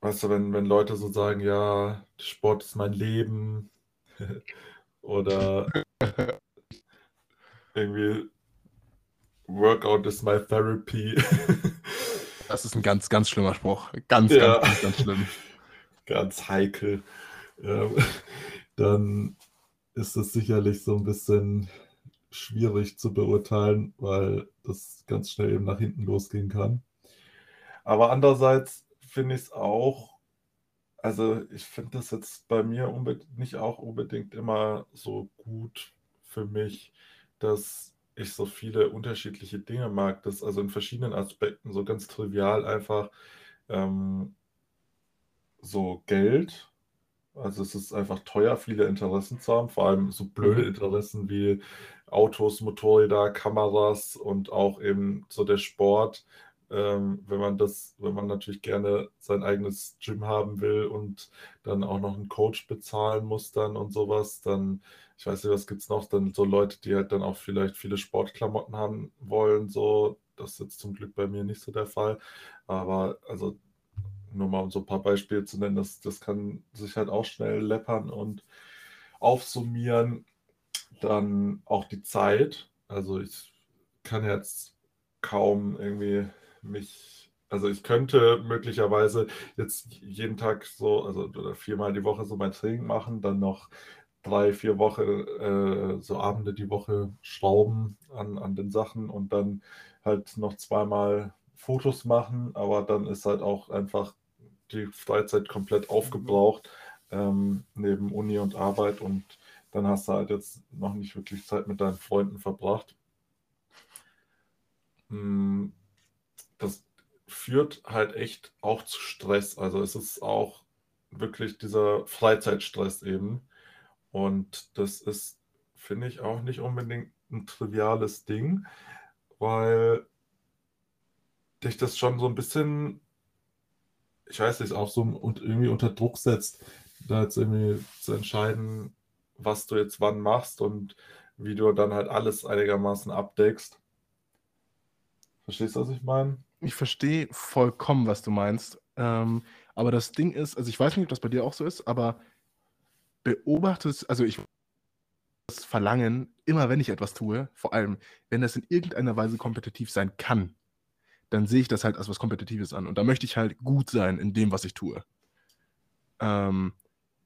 weißt du, wenn, wenn Leute so sagen, ja, Sport ist mein Leben *laughs* oder irgendwie Workout is my therapy. *laughs* Das ist ein ganz, ganz schlimmer Spruch. Ganz, Ja. ganz, ganz, ganz schlimm. *laughs* ganz heikel, ähm, dann ist es sicherlich so ein bisschen schwierig zu beurteilen, weil das ganz schnell eben nach hinten losgehen kann. Aber andererseits finde ich es auch, also ich finde das jetzt bei mir nicht auch unbedingt immer so gut für mich, dass ich so viele unterschiedliche Dinge mag, das also in verschiedenen Aspekten so ganz trivial einfach ähm, so Geld. Also es ist einfach teuer, viele Interessen zu haben, vor allem so blöde Mhm. Interessen wie Autos, Motorräder, Kameras und auch eben so der Sport. Ähm, wenn man das, wenn man natürlich gerne sein eigenes Gym haben will und dann auch noch einen Coach bezahlen muss dann und sowas, dann, ich weiß nicht, was gibt's noch, dann so Leute, die halt dann auch vielleicht viele Sportklamotten haben wollen, so, das ist jetzt zum Glück bei mir nicht so der Fall. Aber also nur mal um so ein paar Beispiele zu nennen, das, das kann sich halt auch schnell läppern und aufsummieren. Dann auch die Zeit. Also ich kann jetzt kaum irgendwie mich, also ich könnte möglicherweise jetzt jeden Tag so, also oder viermal die Woche so mein Training machen, dann noch drei, vier Wochen, äh, so Abende die Woche schrauben an, an den Sachen und dann halt noch zweimal Fotos machen, aber dann ist halt auch einfach die Freizeit komplett aufgebraucht, ähm, neben Uni und Arbeit und dann hast du halt jetzt noch nicht wirklich Zeit mit deinen Freunden verbracht. Mm, Das führt halt echt auch zu Stress. Also es ist auch wirklich dieser Freizeitstress eben. Und das ist, finde ich, auch nicht unbedingt ein triviales Ding, weil dich das schon so ein bisschen, ich weiß nicht, auch so und irgendwie unter Druck setzt, da jetzt irgendwie zu entscheiden, was du jetzt wann machst und wie du dann halt alles einigermaßen abdeckst. Verstehst du, was ich meine? Ich verstehe vollkommen, was du meinst. Ähm, aber das Ding ist, also ich weiß nicht, ob das bei dir auch so ist, aber beobachtest, also ich das Verlangen, immer wenn ich etwas tue, vor allem wenn das in irgendeiner Weise kompetitiv sein kann, dann sehe ich das halt als was Kompetitives an. Und da möchte ich halt gut sein in dem, was ich tue. Ähm,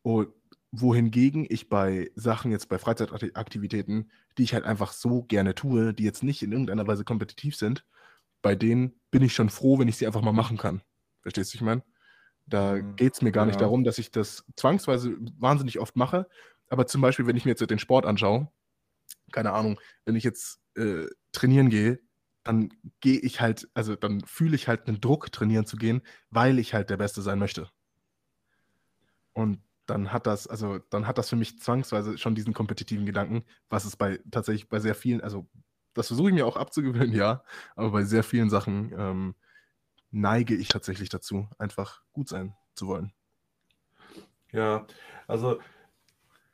und wohingegen ich bei Sachen jetzt bei Freizeitaktivitäten, die ich halt einfach so gerne tue, die jetzt nicht in irgendeiner Weise kompetitiv sind, bei denen bin ich schon froh, wenn ich sie einfach mal machen kann. Verstehst du, ich meine? Da Mhm. geht es mir gar nicht Ja. darum, dass ich das zwangsweise wahnsinnig oft mache. Aber zum Beispiel, wenn ich mir jetzt den Sport anschaue, keine Ahnung, wenn ich jetzt äh, trainieren gehe, dann gehe ich halt, also dann fühle ich halt einen Druck, trainieren zu gehen, weil ich halt der Beste sein möchte. Und dann hat das, also dann hat das für mich zwangsweise schon diesen kompetitiven Gedanken, was es bei tatsächlich bei sehr vielen, also das versuche ich mir auch abzugewöhnen, *laughs* ja, aber bei sehr vielen Sachen ähm, neige ich tatsächlich dazu, einfach gut sein zu wollen. Ja, also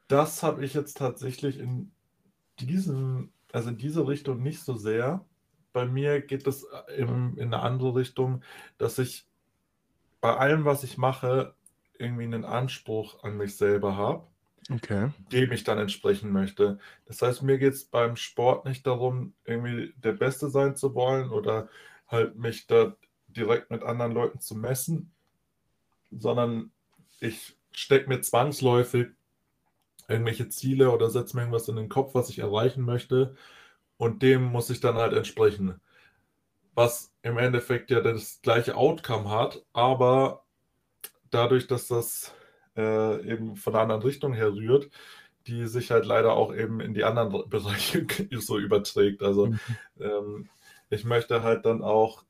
das habe ich jetzt tatsächlich in diesem, also in diese Richtung nicht so sehr. Bei mir geht es in, in eine andere Richtung, dass ich bei allem, was ich mache, irgendwie einen Anspruch an mich selber habe, Okay. dem ich dann entsprechen möchte. Das heißt, mir geht es beim Sport nicht darum, irgendwie der Beste sein zu wollen oder halt mich da direkt mit anderen Leuten zu messen, sondern ich stecke mir zwangsläufig irgendwelche Ziele oder setze mir irgendwas in den Kopf, was ich erreichen möchte und dem muss ich dann halt entsprechen. Was im Endeffekt ja das gleiche Outcome hat, aber dadurch, dass das äh, eben von einer anderen Richtung her rührt, die sich halt leider auch eben in die anderen *laughs* Bereiche so überträgt. Also Mhm. ähm, ich möchte halt dann auch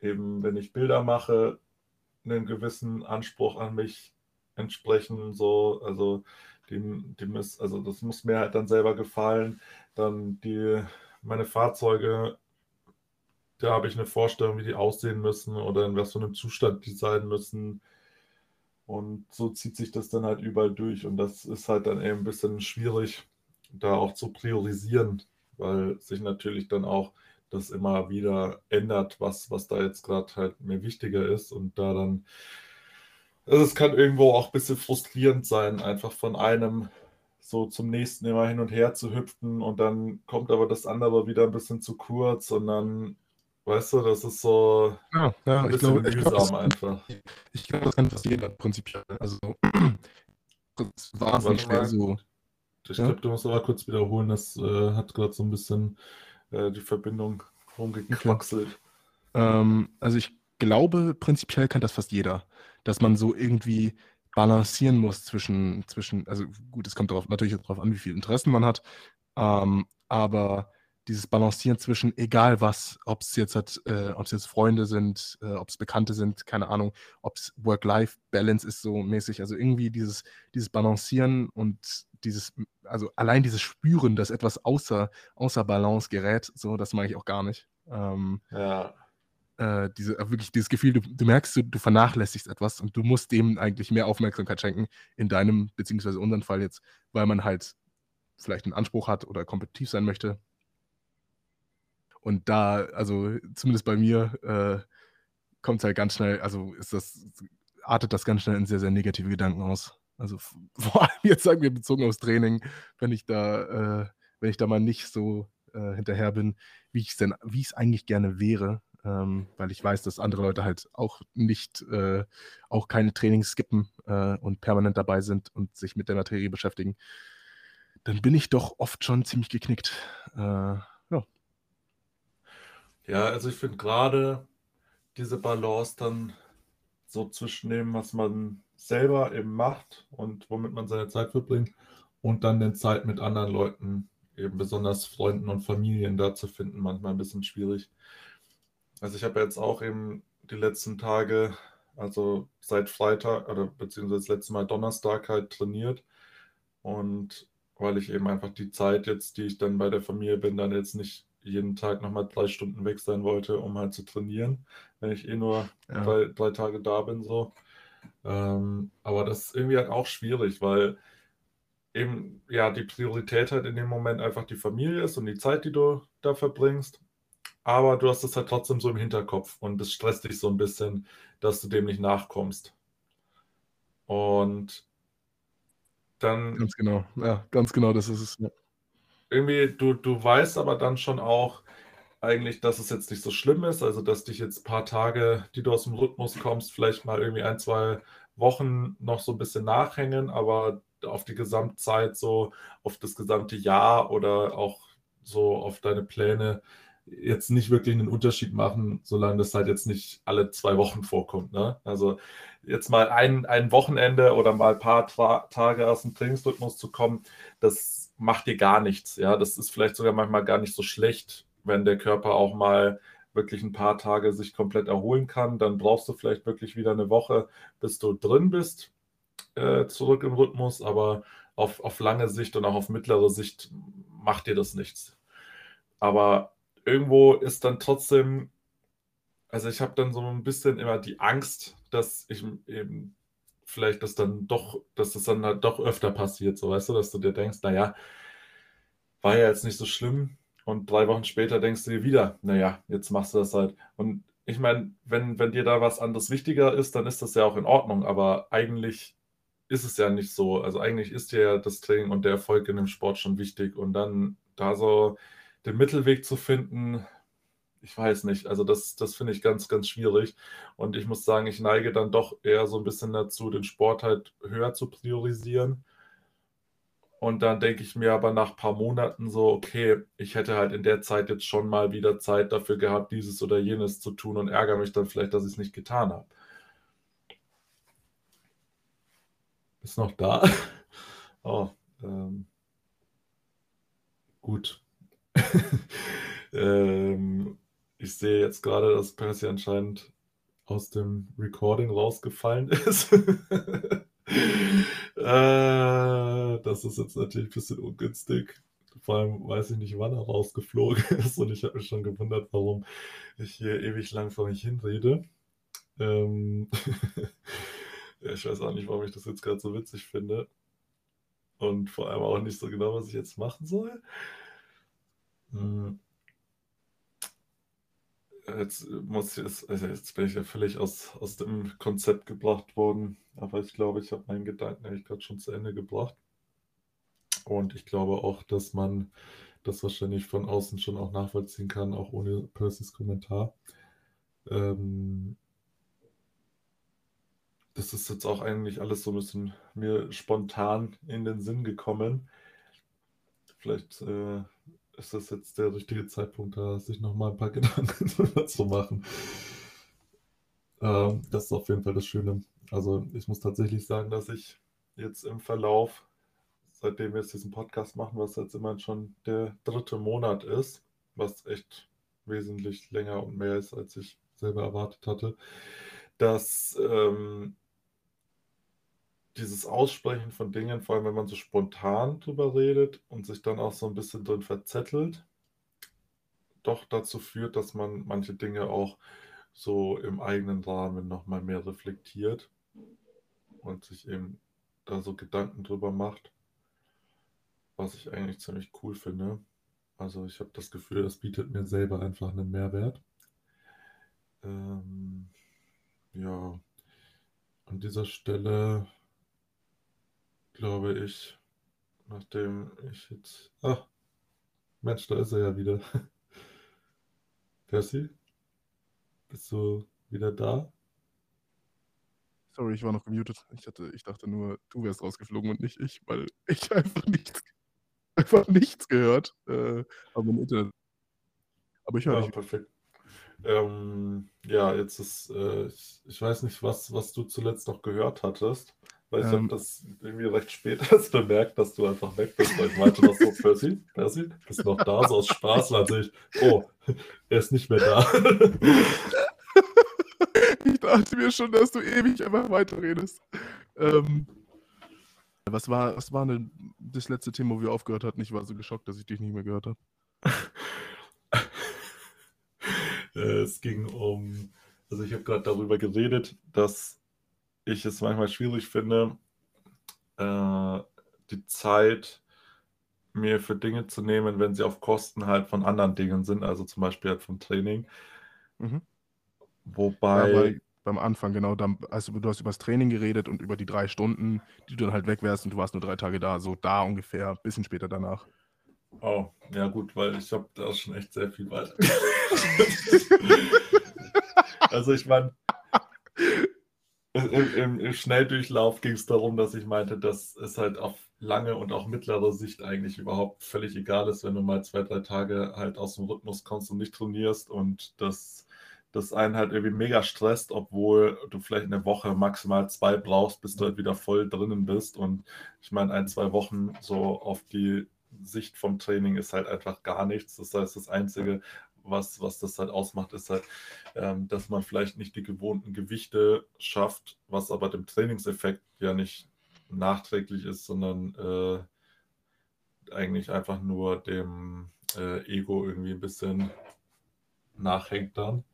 eben, wenn ich Bilder mache, einen gewissen Anspruch an mich entsprechen, so, also die, die muss, also das muss mir halt dann selber gefallen. Dann die meine Fahrzeuge, da habe ich eine Vorstellung, wie die aussehen müssen oder in was für einem Zustand die sein müssen. Und so zieht sich das dann halt überall durch. Und das ist halt dann eben ein bisschen schwierig, da auch zu priorisieren, weil sich natürlich dann auch das immer wieder ändert, was, was da jetzt gerade halt mir wichtiger ist. Und da dann, also es kann irgendwo auch ein bisschen frustrierend sein, einfach von einem so zum nächsten immer hin und her zu hüpfen und dann kommt aber das andere wieder ein bisschen zu kurz und dann, weißt du, das ist so ja, ja, ein bisschen glaub, mühsam glaub, einfach. Ich glaube, das kann jeder prinzipiell. Also *clears throat* das wahnsinnig schwer so. Ich glaube, du musst aber kurz wiederholen, das äh, hat gerade so ein bisschen äh, die Verbindung rumgequaxelt. Okay. Ähm, also ich glaube, prinzipiell kann das fast jeder, dass man so irgendwie balancieren muss zwischen, zwischen also gut, es kommt darauf, natürlich darauf an, wie viele Interessen man hat, ähm, aber dieses Balancieren zwischen egal was, ob es jetzt äh, jetzt Freunde sind, äh, ob es Bekannte sind, keine Ahnung, ob es Work-Life-Balance ist so mäßig, also irgendwie dieses, dieses Balancieren und dieses, also allein dieses Spüren, dass etwas außer, außer Balance gerät, so, das mag ich auch gar nicht. Ähm, ja äh, diese, äh, wirklich dieses Gefühl, du, du merkst, du, du, vernachlässigst etwas und du musst dem eigentlich mehr Aufmerksamkeit schenken, in deinem, beziehungsweise unseren Fall jetzt, weil man halt vielleicht einen Anspruch hat oder kompetitiv sein möchte. Und da, also zumindest bei mir, äh, kommt es halt ganz schnell, also ist das, artet das ganz schnell in sehr, sehr negative Gedanken aus. Also *laughs* vor allem jetzt sagen wir bezogen aufs Training, wenn ich da, äh, wenn ich da mal nicht so äh, hinterher bin, wie ich es denn, wie ich es eigentlich gerne wäre, ähm, weil ich weiß, dass andere Leute halt auch nicht, äh, auch keine Trainings skippen äh, und permanent dabei sind und sich mit der Materie beschäftigen, dann bin ich doch oft schon ziemlich geknickt. Äh, ja. Ja, also ich finde gerade diese Balance dann so zwischen dem, was man selber eben macht und womit man seine Zeit verbringt und dann den Zeit mit anderen Leuten, eben besonders Freunden und Familien da zu finden, manchmal ein bisschen schwierig. Also ich habe jetzt auch eben die letzten Tage, also seit Freitag oder beziehungsweise das letzte Mal Donnerstag halt trainiert. Und weil ich eben einfach die Zeit jetzt, die ich dann bei der Familie bin, dann jetzt nicht jeden Tag nochmal drei Stunden weg sein wollte, um halt zu trainieren, wenn ich eh nur ja. drei, drei, Tage da bin. so. Ähm, aber das ist irgendwie halt auch schwierig, weil eben ja die Priorität halt in dem Moment einfach die Familie ist und die Zeit, die du da verbringst aber du hast es halt trotzdem so im Hinterkopf und es stresst dich so ein bisschen, dass du dem nicht nachkommst. Und dann. Ganz genau, ja, ganz genau, das ist es. Ja. Irgendwie, du, du weißt aber dann schon auch eigentlich, dass es jetzt nicht so schlimm ist, also dass dich jetzt ein paar Tage, die du aus dem Rhythmus kommst, vielleicht mal irgendwie ein, zwei Wochen noch so ein bisschen nachhängen, aber auf die Gesamtzeit, so auf das gesamte Jahr oder auch so auf deine Pläne jetzt nicht wirklich einen Unterschied machen, solange das halt jetzt nicht alle zwei Wochen vorkommt. Ne? Also jetzt mal ein, ein Wochenende oder mal ein paar Tra Tage aus dem Trainingsrhythmus zu kommen, das macht dir gar nichts. Ja, das ist vielleicht sogar manchmal gar nicht so schlecht, wenn der Körper auch mal wirklich ein paar Tage sich komplett erholen kann. Dann brauchst du vielleicht wirklich wieder eine Woche, bis du drin bist, äh, zurück im Rhythmus. Aber auf, auf lange Sicht und auch auf mittlere Sicht macht dir das nichts. Aber irgendwo ist dann trotzdem, also ich habe dann so ein bisschen immer die Angst, dass ich eben vielleicht das dann doch, dass das dann halt doch öfter passiert, so weißt du, dass du dir denkst, naja, war ja jetzt nicht so schlimm und drei Wochen später denkst du dir wieder, naja, jetzt machst du das halt. Und ich meine, wenn, wenn dir da was anderes wichtiger ist, dann ist das ja auch in Ordnung, aber eigentlich ist es ja nicht so. Also eigentlich ist dir ja das Training und der Erfolg in dem Sport schon wichtig und dann da so den Mittelweg zu finden, ich weiß nicht. Also das, das finde ich ganz, ganz schwierig. Und ich muss sagen, ich neige dann doch eher so ein bisschen dazu, den Sport halt höher zu priorisieren. Und dann denke ich mir aber nach ein paar Monaten so, okay, ich hätte halt in der Zeit jetzt schon mal wieder Zeit dafür gehabt, dieses oder jenes zu tun und ärgere mich dann vielleicht, dass ich es nicht getan habe. Ist noch da? *laughs* Oh, ähm, gut. *laughs* ähm, ich sehe jetzt gerade, dass Percy anscheinend aus dem Recording rausgefallen *laughs* ist. äh, das ist jetzt natürlich ein bisschen ungünstig. Vor allem weiß ich nicht, wann er rausgeflogen *laughs* ist und ich habe mich schon gewundert, warum ich hier ewig lang vor mich hinrede. Ähm ja, ich weiß auch nicht, warum ich das jetzt gerade so witzig finde. Und vor allem auch nicht so genau, was ich jetzt machen soll. Hm. Jetzt muss ich jetzt, also jetzt bin ich ja völlig aus, aus dem Konzept gebracht worden, aber ich glaube, ich habe meinen Gedanken eigentlich gerade schon zu Ende gebracht. Und ich glaube auch, dass man das wahrscheinlich von außen schon auch nachvollziehen kann, auch ohne Percys Kommentar. Ähm, das ist jetzt auch eigentlich alles so ein bisschen mir spontan in den Sinn gekommen. Vielleicht äh, ist das jetzt der richtige Zeitpunkt, da sich nochmal ein paar *laughs* Gedanken zu machen. Ähm, das ist auf jeden Fall das Schöne. Also ich muss tatsächlich sagen, dass ich jetzt im Verlauf, seitdem wir jetzt diesen Podcast machen, was jetzt immerhin schon der dritte Monat ist, was echt wesentlich länger und mehr ist, als ich selber erwartet hatte, dass ähm, dieses Aussprechen von Dingen, vor allem wenn man so spontan drüber redet und sich dann auch so ein bisschen drin verzettelt, doch dazu führt, dass man manche Dinge auch so im eigenen Rahmen nochmal mehr reflektiert und sich eben da so Gedanken drüber macht, was ich eigentlich ziemlich cool finde. Also ich habe das Gefühl, das bietet mir selber einfach einen Mehrwert. Ähm, ja, an dieser Stelle glaube ich, nachdem ich jetzt. Ach, Mensch, da ist er ja wieder. *laughs* Percy, bist du wieder da? Sorry, ich war noch gemutet. Ich, hatte, ich dachte nur, du wärst rausgeflogen und nicht ich, weil ich *laughs* einfach nichts, einfach nichts gehört. Äh, aber im Internet. Aber ich höre ja, perfekt. Ähm, ja, jetzt ist, äh, ich, ich, weiß nicht, was, was du zuletzt noch gehört hattest. Weil ich ähm, habe das irgendwie recht spät *laughs* erst bemerkt, dass du einfach weg bist, weil ich meinte noch so, Percy, Percy, bist noch da, so aus Spaß, und ich, oh, er ist nicht mehr da. *laughs* ich dachte mir schon, dass du ewig einfach weiterredest. Ähm, was war, was war denn das letzte Thema, wo wir aufgehört hatten? Ich war so geschockt, dass ich dich nicht mehr gehört habe. *laughs* es ging um, also ich habe gerade darüber geredet, dass ich es manchmal schwierig finde, äh, die Zeit mir für Dinge zu nehmen, wenn sie auf Kosten halt von anderen Dingen sind, also zum Beispiel halt vom Training. Mhm. Wobei. Ja, beim Anfang, genau, dann, also du hast über das Training geredet und über die drei Stunden, die du dann halt weg wärst und du warst nur drei Tage da, so da ungefähr, ein bisschen später danach. Oh, ja gut, weil ich habe da schon echt sehr viel weiter. *laughs* also ich meine, im, im, Schnelldurchlauf ging es darum, dass ich meinte, dass es halt auf lange und auch mittlere Sicht eigentlich überhaupt völlig egal ist, wenn du mal zwei, drei Tage halt aus dem Rhythmus kommst und nicht trainierst und das, das einen halt irgendwie mega stresst, obwohl du vielleicht eine Woche maximal zwei brauchst, bis du halt wieder voll drinnen bist. Und ich meine, ein, zwei Wochen so auf die Sicht vom Training ist halt einfach gar nichts. Das heißt, das Einzige, was, was das halt ausmacht, ist halt, ähm, dass man vielleicht nicht die gewohnten Gewichte schafft, was aber dem Trainingseffekt ja nicht nachträglich ist, sondern äh, eigentlich einfach nur dem äh, Ego irgendwie ein bisschen nachhängt dann.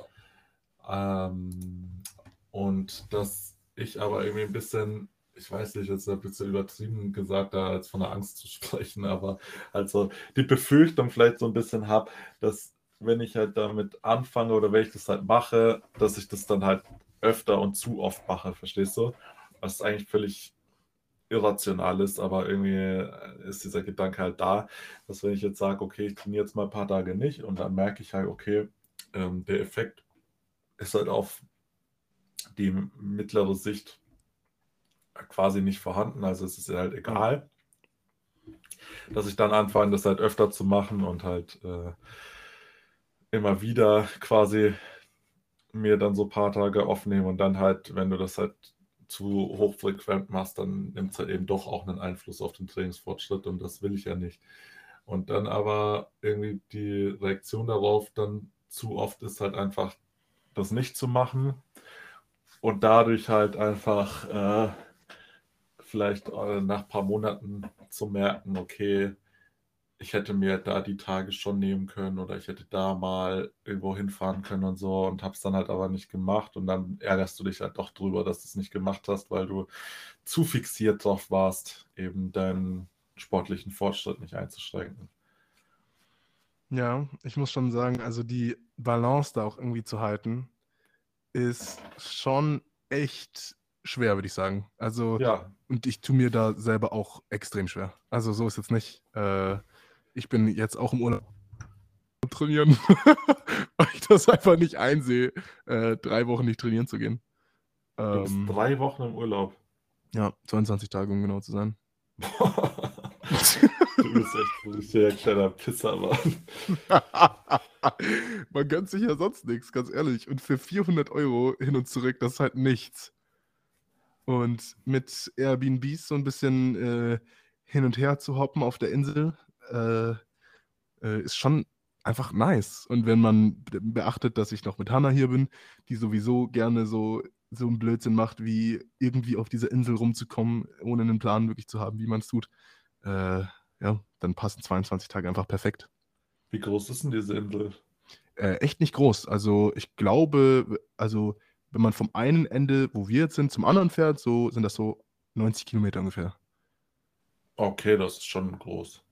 Ähm, und dass ich aber irgendwie ein bisschen ich weiß nicht, jetzt ein bisschen übertrieben gesagt, da als von der Angst zu *laughs* sprechen, aber also die Befürchtung vielleicht so ein bisschen habe, dass wenn ich halt damit anfange oder wenn ich das halt mache, dass ich das dann halt öfter und zu oft mache, verstehst du? Was eigentlich völlig irrational ist, aber irgendwie ist dieser Gedanke halt da, dass wenn ich jetzt sage, okay, ich trainiere jetzt mal ein paar Tage nicht und dann merke ich halt, okay, ähm, der Effekt ist halt auf die mittlere Sicht quasi nicht vorhanden, also es ist halt egal, dass ich dann anfange, das halt öfter zu machen und halt äh, immer wieder quasi mir dann so ein paar Tage aufnehmen und dann halt, wenn du das halt zu hochfrequent machst, dann nimmt es halt eben doch auch einen Einfluss auf den Trainingsfortschritt und das will ich ja nicht. Und dann aber irgendwie die Reaktion darauf dann zu oft ist halt einfach das nicht zu machen und dadurch halt einfach äh, vielleicht äh, nach ein paar Monaten zu merken, okay, ich hätte mir da die Tage schon nehmen können oder ich hätte da mal irgendwo hinfahren können und so und habe es dann halt aber nicht gemacht und dann ärgerst du dich halt doch drüber, dass du es nicht gemacht hast, weil du zu fixiert drauf warst, eben deinen sportlichen Fortschritt nicht einzuschränken. Ja, ich muss schon sagen, also die Balance da auch irgendwie zu halten, ist schon echt schwer, würde ich sagen. Also, Ja, und ich tue mir da selber auch extrem schwer. Also, so ist jetzt nicht. Äh, ich bin jetzt auch im Urlaub trainieren, *laughs* weil ich das einfach nicht einsehe, äh, drei Wochen nicht trainieren zu gehen. du bist Ähm, drei Wochen im Urlaub. ja, 22 Tage, um genau zu sein. *laughs* *laughs* Du bist echt ein richtiger kleiner Pisser, Mann. Man gönnt sich ja sonst nichts, ganz ehrlich. Und für 400 Euro hin und zurück, das ist halt nichts. Und mit Airbnbs so ein bisschen äh, hin und her zu hoppen auf der Insel, äh, äh, ist schon einfach nice. Und wenn man be- beachtet, dass ich noch mit Hannah hier bin, die sowieso gerne so, so einen Blödsinn macht, wie irgendwie auf dieser Insel rumzukommen, ohne einen Plan wirklich zu haben, wie man es tut, äh, ja, dann passen 22 Tage einfach perfekt. Wie groß ist denn diese Insel? Äh, echt nicht groß. Also ich glaube, also wenn man vom einen Ende, wo wir jetzt sind, zum anderen fährt, so sind das so 90 Kilometer ungefähr. Okay, das ist schon groß.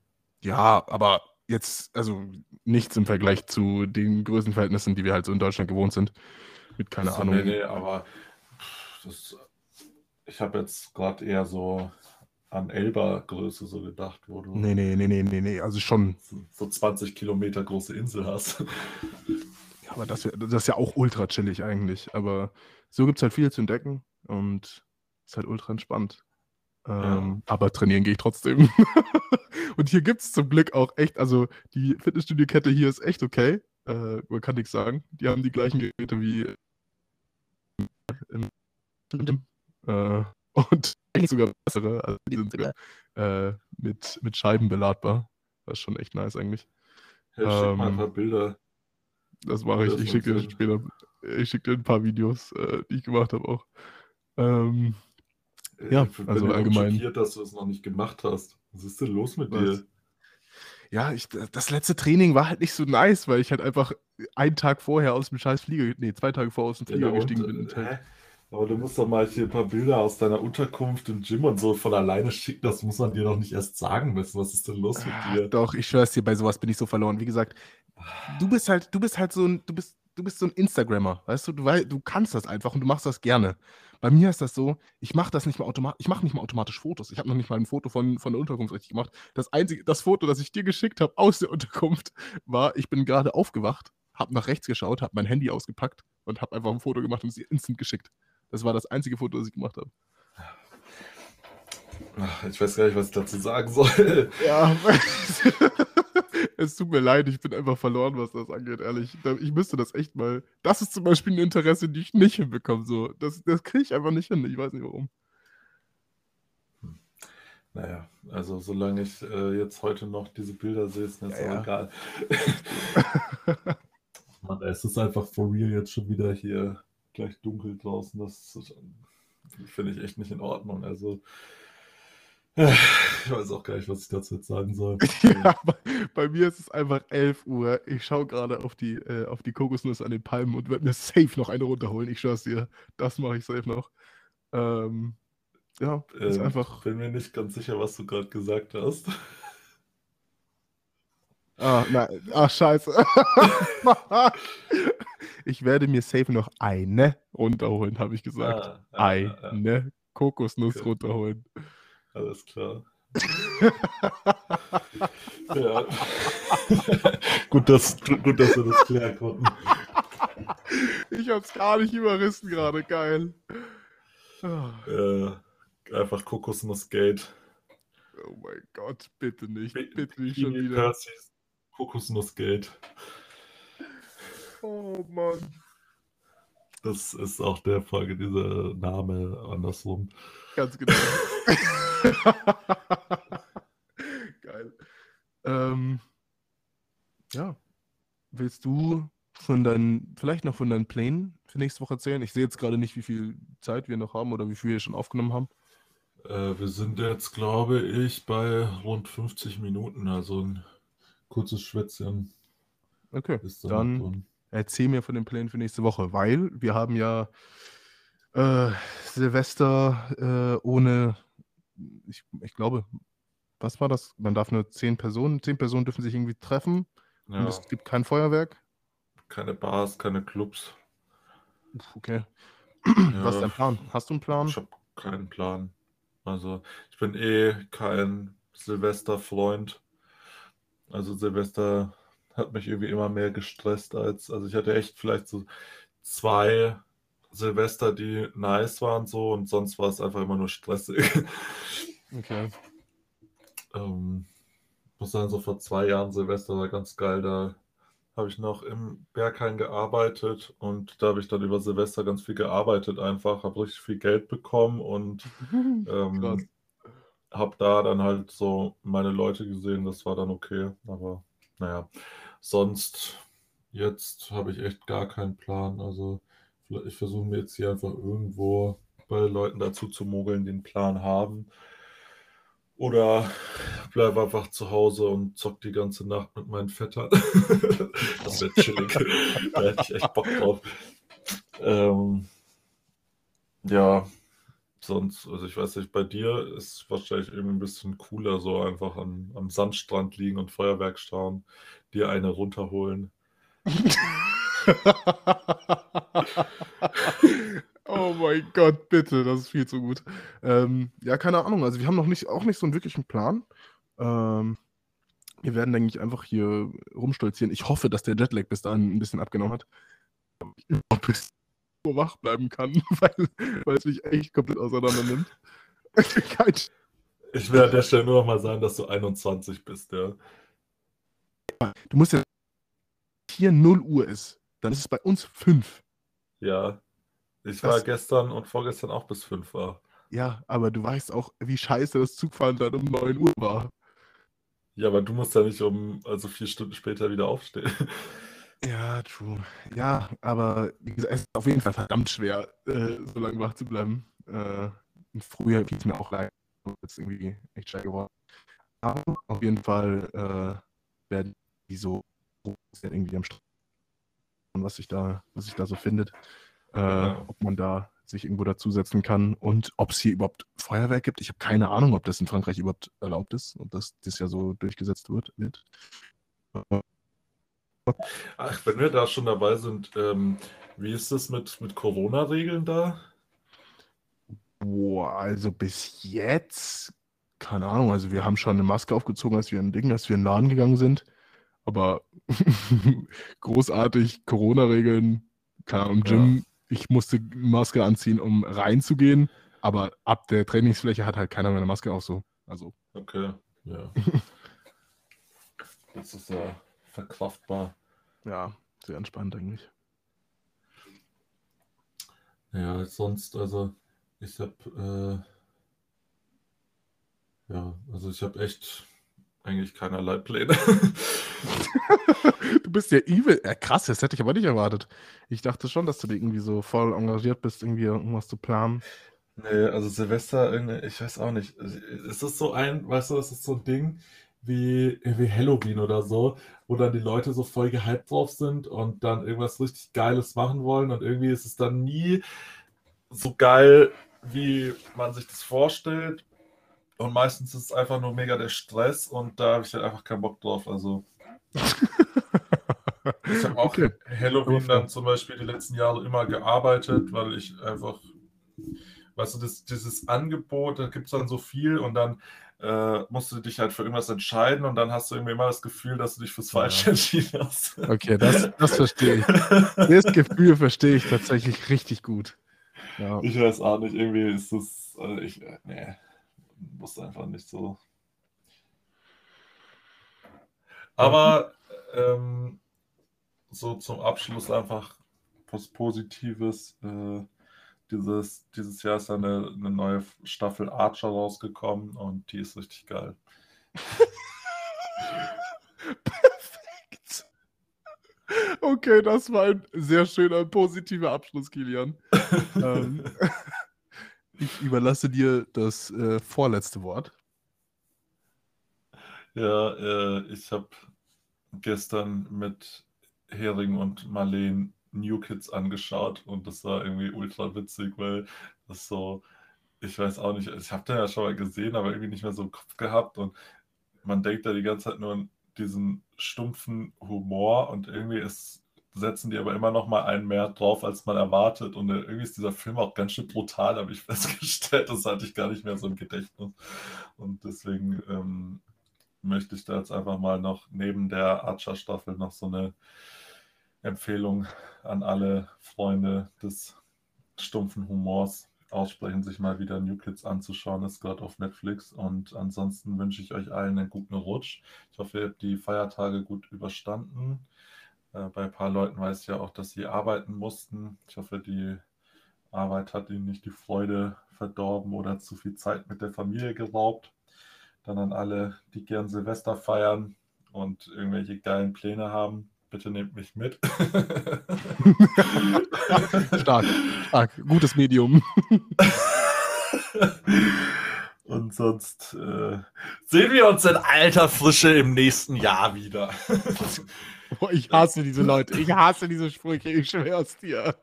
Ja, aber jetzt, also nichts im Vergleich zu den Größenverhältnissen, die wir halt so in Deutschland gewohnt sind. Mit keine So, Ahnung. nee, nee, aber das, ich habe jetzt gerade eher so an Elba-Größe so gedacht, wo du Nee, nee, nee, nee, nee, nee. Also schon, so- so 20 Kilometer große Insel hast. *laughs* ja, aber das, wär- das ist ja auch ultra chillig eigentlich. Aber so gibt es halt viel zu entdecken und ist halt ultra entspannt. Ähm, Aber trainieren gehe ich trotzdem. *laughs* und hier gibt es zum Glück auch echt, also die Fitnessstudio-Kette hier ist echt okay. Äh, man kann nichts sagen. Die haben die gleichen Geräte wie im. Äh, und eigentlich sogar bessere. Also die sind sogar äh, mit, mit Scheiben beladbar. Das ist schon echt nice eigentlich. Hey, schick mal ein Ähm, paar Bilder. Das mache ich. Ich schicke dir später. Ich schicke dir ein paar Videos, äh, die ich gemacht habe auch. Ähm, ja, ich bin also immer allgemein. schockiert, dass du es noch nicht gemacht hast. Was ist denn los mit Was? dir? ja, ich, das letzte Training war halt nicht so nice, weil ich halt einfach einen Tag vorher aus dem scheiß Flieger, nee, zwei Tage vorher aus dem Flieger Ja, und, gestiegen bin. Und äh, halt? Aber du musst doch mal hier ein paar Bilder aus deiner Unterkunft im Gym und so von alleine schicken. Das muss man dir doch nicht erst sagen müssen. Was ist denn los mit Ah, dir? Doch, ich schwör's dir, bei sowas bin ich so verloren. Wie gesagt, du bist halt, du bist halt so ein, du bist, du bist so ein Instagrammer, weißt du, du, du kannst das einfach und du machst das gerne. Bei mir ist das so, ich mache das nicht mal automatisch, ich mache nicht mal automatisch Fotos. Ich habe noch nicht mal ein Foto von, von der Unterkunft richtig gemacht. Das einzige, das Foto, das ich dir geschickt habe aus der Unterkunft, war, ich bin gerade aufgewacht, habe nach rechts geschaut, habe mein Handy ausgepackt und habe einfach ein Foto gemacht und es instant geschickt. Das war das einzige Foto, das ich gemacht habe. Ich weiß gar nicht, was ich dazu sagen soll. Ja, *laughs* *laughs* es tut mir leid, ich bin einfach verloren, was das angeht, ehrlich. Ich müsste das echt mal. Das ist zum Beispiel eine Interesse, die ich nicht hinbekomme. So. Das, das kriege ich einfach nicht hin. Ich weiß nicht warum. Naja, also solange ich äh, jetzt heute noch diese Bilder sehe, ist mir jetzt Ja, auch ja. egal. *laughs* Mann, es ist einfach for real jetzt schon wieder hier gleich dunkel draußen. Das finde ich echt nicht in Ordnung. Also, ich weiß auch gar nicht, was ich dazu jetzt sagen soll. *laughs* ja, bei, bei mir ist es einfach 11 Uhr. Ich schaue gerade auf die, äh, auf die Kokosnüsse an den Palmen und werde mir safe noch eine runterholen. Ich schwör's dir. Das mache ich safe noch. Ähm, ja, ist Ähm, einfach. bin mir nicht ganz sicher, was du gerade gesagt hast. *laughs* Ah, nein. Ah, scheiße. *laughs* ich werde mir safe noch eine runterholen, habe ich gesagt. Ah, ah, ah, ah, Eine Kokosnuss Okay. runterholen. Alles klar. ja. gut, dass, gut, dass wir das klären konnten. Ich hab's gar nicht überrissen gerade. Geil. Äh, einfach Kokosnussgate. Oh mein Gott, bitte nicht. Bi- Bitte nicht schon wieder. Percy's Kokosnussgate. Oh Mann. Das ist auch der Folge dieser Name andersrum. Ganz genau. *laughs* *laughs* Geil. Ähm, ja. Willst du von deinen, vielleicht noch von deinen Plänen für nächste Woche erzählen? Ich sehe jetzt gerade nicht, wie viel Zeit wir noch haben oder wie viel wir schon aufgenommen haben. Äh, wir sind jetzt, glaube ich, bei rund 50 Minuten. Also kurzes Schwätzchen. Okay, da dann erzähl mir von den Plänen für nächste Woche, weil wir haben ja äh, Silvester äh, ohne, ich, ich glaube, was war das? Man darf nur zehn Personen, zehn Personen dürfen sich irgendwie treffen ja. und es gibt kein Feuerwerk. Keine Bars, keine Clubs. Okay. Ja. Was ist dein Plan? Hast du einen Plan? Ich habe keinen Plan. Also ich bin eh kein Silvester-Freund. Also Silvester hat mich irgendwie immer mehr gestresst als, also ich hatte echt vielleicht so zwei Silvester, die nice waren so und sonst war es einfach immer nur stressig. *laughs* Okay. ähm, muss sagen, so vor zwei Jahren Silvester war ganz geil, da habe ich noch im Berghain gearbeitet und da habe ich dann über Silvester ganz viel gearbeitet einfach, habe richtig viel Geld bekommen und *laughs* ähm, habe da dann halt so meine Leute gesehen, das war dann okay, aber naja, sonst jetzt habe ich echt gar keinen Plan, also ich versuche mir jetzt hier einfach irgendwo bei Leuten dazu zu mogeln, die einen Plan haben oder bleib einfach zu Hause und zock die ganze Nacht mit meinen Vettern. *laughs* das wäre chillig. *laughs* da hätte ich echt Bock drauf. Ähm, ja, sonst, also ich weiß nicht, bei dir ist wahrscheinlich irgendwie ein bisschen cooler, so einfach am, am Sandstrand liegen und Feuerwerk schauen, dir eine runterholen. *laughs* *laughs* Oh mein Gott, bitte, das ist viel zu gut. Ähm, ja, keine Ahnung. Also wir haben noch nicht, auch nicht so einen wirklichen Plan. Ähm, wir werden, denke ich, einfach hier rumstolzieren. Ich hoffe, dass der Jetlag bis dahin ein bisschen abgenommen hat. Ich überhaupt bis so wach bleiben kann, *laughs* weil, weil es mich echt komplett auseinander nimmt. *laughs* ich will an der Stelle nur noch mal sagen, dass du 21 bist, ja. Du musst ja hier 0 Uhr ist. Dann ist es bei uns 5. Ja. Ich war gestern und vorgestern auch bis 5 war. Ja, aber du weißt auch, wie scheiße das Zugfahren dann um 9 Uhr war. Ja, aber du musst ja nicht um, also vier Stunden später wieder aufstehen. *laughs* Ja, true. Ja, aber wie gesagt, es ist auf jeden Fall verdammt schwer, äh, so lange wach zu bleiben. Äh, früher geht es mir auch leid. Jetzt irgendwie echt schwer geworden. Aber auf jeden Fall äh, werden die so irgendwie am Strand, was sich da, was sich da so findet äh, ja. ob man da sich irgendwo dazusetzen kann und ob es hier überhaupt Feuerwerk gibt. Ich habe keine Ahnung, ob das in Frankreich überhaupt erlaubt ist und dass das ja so durchgesetzt wird. wird. Ach, wenn wir da schon dabei sind, ähm, wie ist das mit, mit Corona-Regeln da? Boah, also bis jetzt, keine Ahnung, also wir haben schon eine Maske aufgezogen, als wir ein Ding, als wir in den Laden gegangen sind. Aber *laughs* großartig Corona-Regeln, keine Ahnung, im Gym ja ich musste Maske anziehen, um reinzugehen, aber ab der Trainingsfläche hat halt keiner mehr eine Maske auf so. Also. Okay, ja. *laughs* das ist ja verkraftbar. Ja, sehr entspannt eigentlich. Ja, sonst, also ich habe äh, ja, also ich habe echt eigentlich keinerlei Pläne. *laughs* du bist ja evil. Ja, krass, das hätte ich aber nicht erwartet. Ich dachte schon, dass du irgendwie so voll engagiert bist, irgendwie irgendwas zu planen. Nee, also Silvester, ich weiß auch nicht. Es ist so ein, weißt du, es ist so ein Ding wie, wie Halloween oder so, wo dann die Leute so voll gehypt drauf sind und dann irgendwas richtig Geiles machen wollen und irgendwie ist es dann nie so geil, wie man sich das vorstellt. Und meistens ist es einfach nur mega der Stress und da habe ich halt einfach keinen Bock drauf. Also. *laughs* ich habe auch okay. Halloween dann zum Beispiel die letzten Jahre immer gearbeitet, weil ich einfach, weißt du, das, dieses Angebot, da gibt es dann so viel und dann äh, musst du dich halt für irgendwas entscheiden und dann hast du irgendwie immer das Gefühl, dass du dich fürs Falsche ja. entschieden hast. Okay, das, das verstehe ich. Das Gefühl verstehe ich tatsächlich richtig gut. Ja. Ich weiß auch nicht, irgendwie ist das, also ich, äh, nee wusste einfach nicht so. Aber ähm, so zum Abschluss einfach was Positives. Äh, dieses, dieses Jahr ist eine, eine neue Staffel Archer rausgekommen und die ist richtig geil. *laughs* Perfekt. Okay, das war ein sehr schöner, positiver Abschluss, Kilian. *laughs* ähm, ich überlasse dir das äh, vorletzte Wort. Ja, äh, ich habe gestern mit Hering und Marleen New Kids angeschaut und das war irgendwie ultra witzig, weil das so, ich weiß auch nicht, ich habe den ja schon mal gesehen, aber irgendwie nicht mehr so im Kopf gehabt und man denkt da die ganze Zeit nur an diesen stumpfen Humor und irgendwie ist, setzen die aber immer noch mal einen mehr drauf, als man erwartet und irgendwie ist dieser Film auch ganz schön brutal, habe ich *laughs* festgestellt, das hatte ich gar nicht mehr so im Gedächtnis und deswegen ähm, möchte ich da jetzt einfach mal noch neben der Archer-Staffel noch so eine Empfehlung an alle Freunde des stumpfen Humors aussprechen, sich mal wieder New Kids anzuschauen. ist gerade auf Netflix. Und ansonsten wünsche ich euch allen einen guten Rutsch. Ich hoffe, ihr habt die Feiertage gut überstanden. Äh, bei ein paar Leuten weiß ich ja auch, dass sie arbeiten mussten. Ich hoffe, die Arbeit hat ihnen nicht die Freude verdorben oder zu viel Zeit mit der Familie geraubt. Dann an alle, die gern Silvester feiern und irgendwelche geilen Pläne haben bitte nehmt mich mit. *laughs* stark, stark. Gutes Medium. *laughs* Und sonst äh, sehen wir uns in alter Frische im nächsten Jahr wieder. *laughs* *laughs* Boah, ich hasse diese Leute. Ich hasse diese Sprüche. Ich schwör's dir.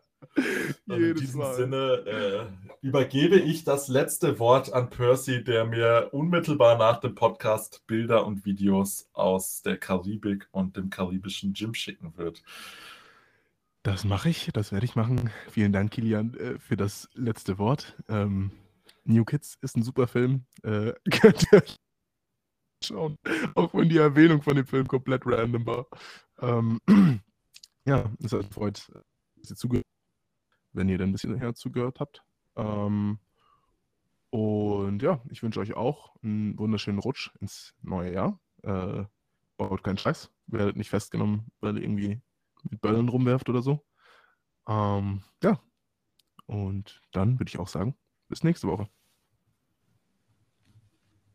in diesem Mal. Sinne äh, übergebe ich das letzte Wort an Percy, der mir unmittelbar nach dem Podcast Bilder und Videos aus der Karibik und dem karibischen Gym schicken wird. Das mache ich, das werde ich machen. Vielen Dank, Kilian, äh, für das letzte Wort. Ähm, New Kids ist ein super Film. Äh, *laughs* könnt ihr euch schauen, auch wenn die Erwähnung von dem Film komplett random war. Ähm, *clears throat* ja, es hat freut, dass ihr zugehört wenn ihr dann ein bisschen herzugehört habt. Ähm, und ja, ich wünsche euch auch einen wunderschönen Rutsch ins neue Jahr. Äh, baut keinen Scheiß, werdet nicht festgenommen, weil ihr irgendwie mit Böllern rumwerft oder so. Ähm, ja, und dann würde ich auch sagen, bis nächste Woche.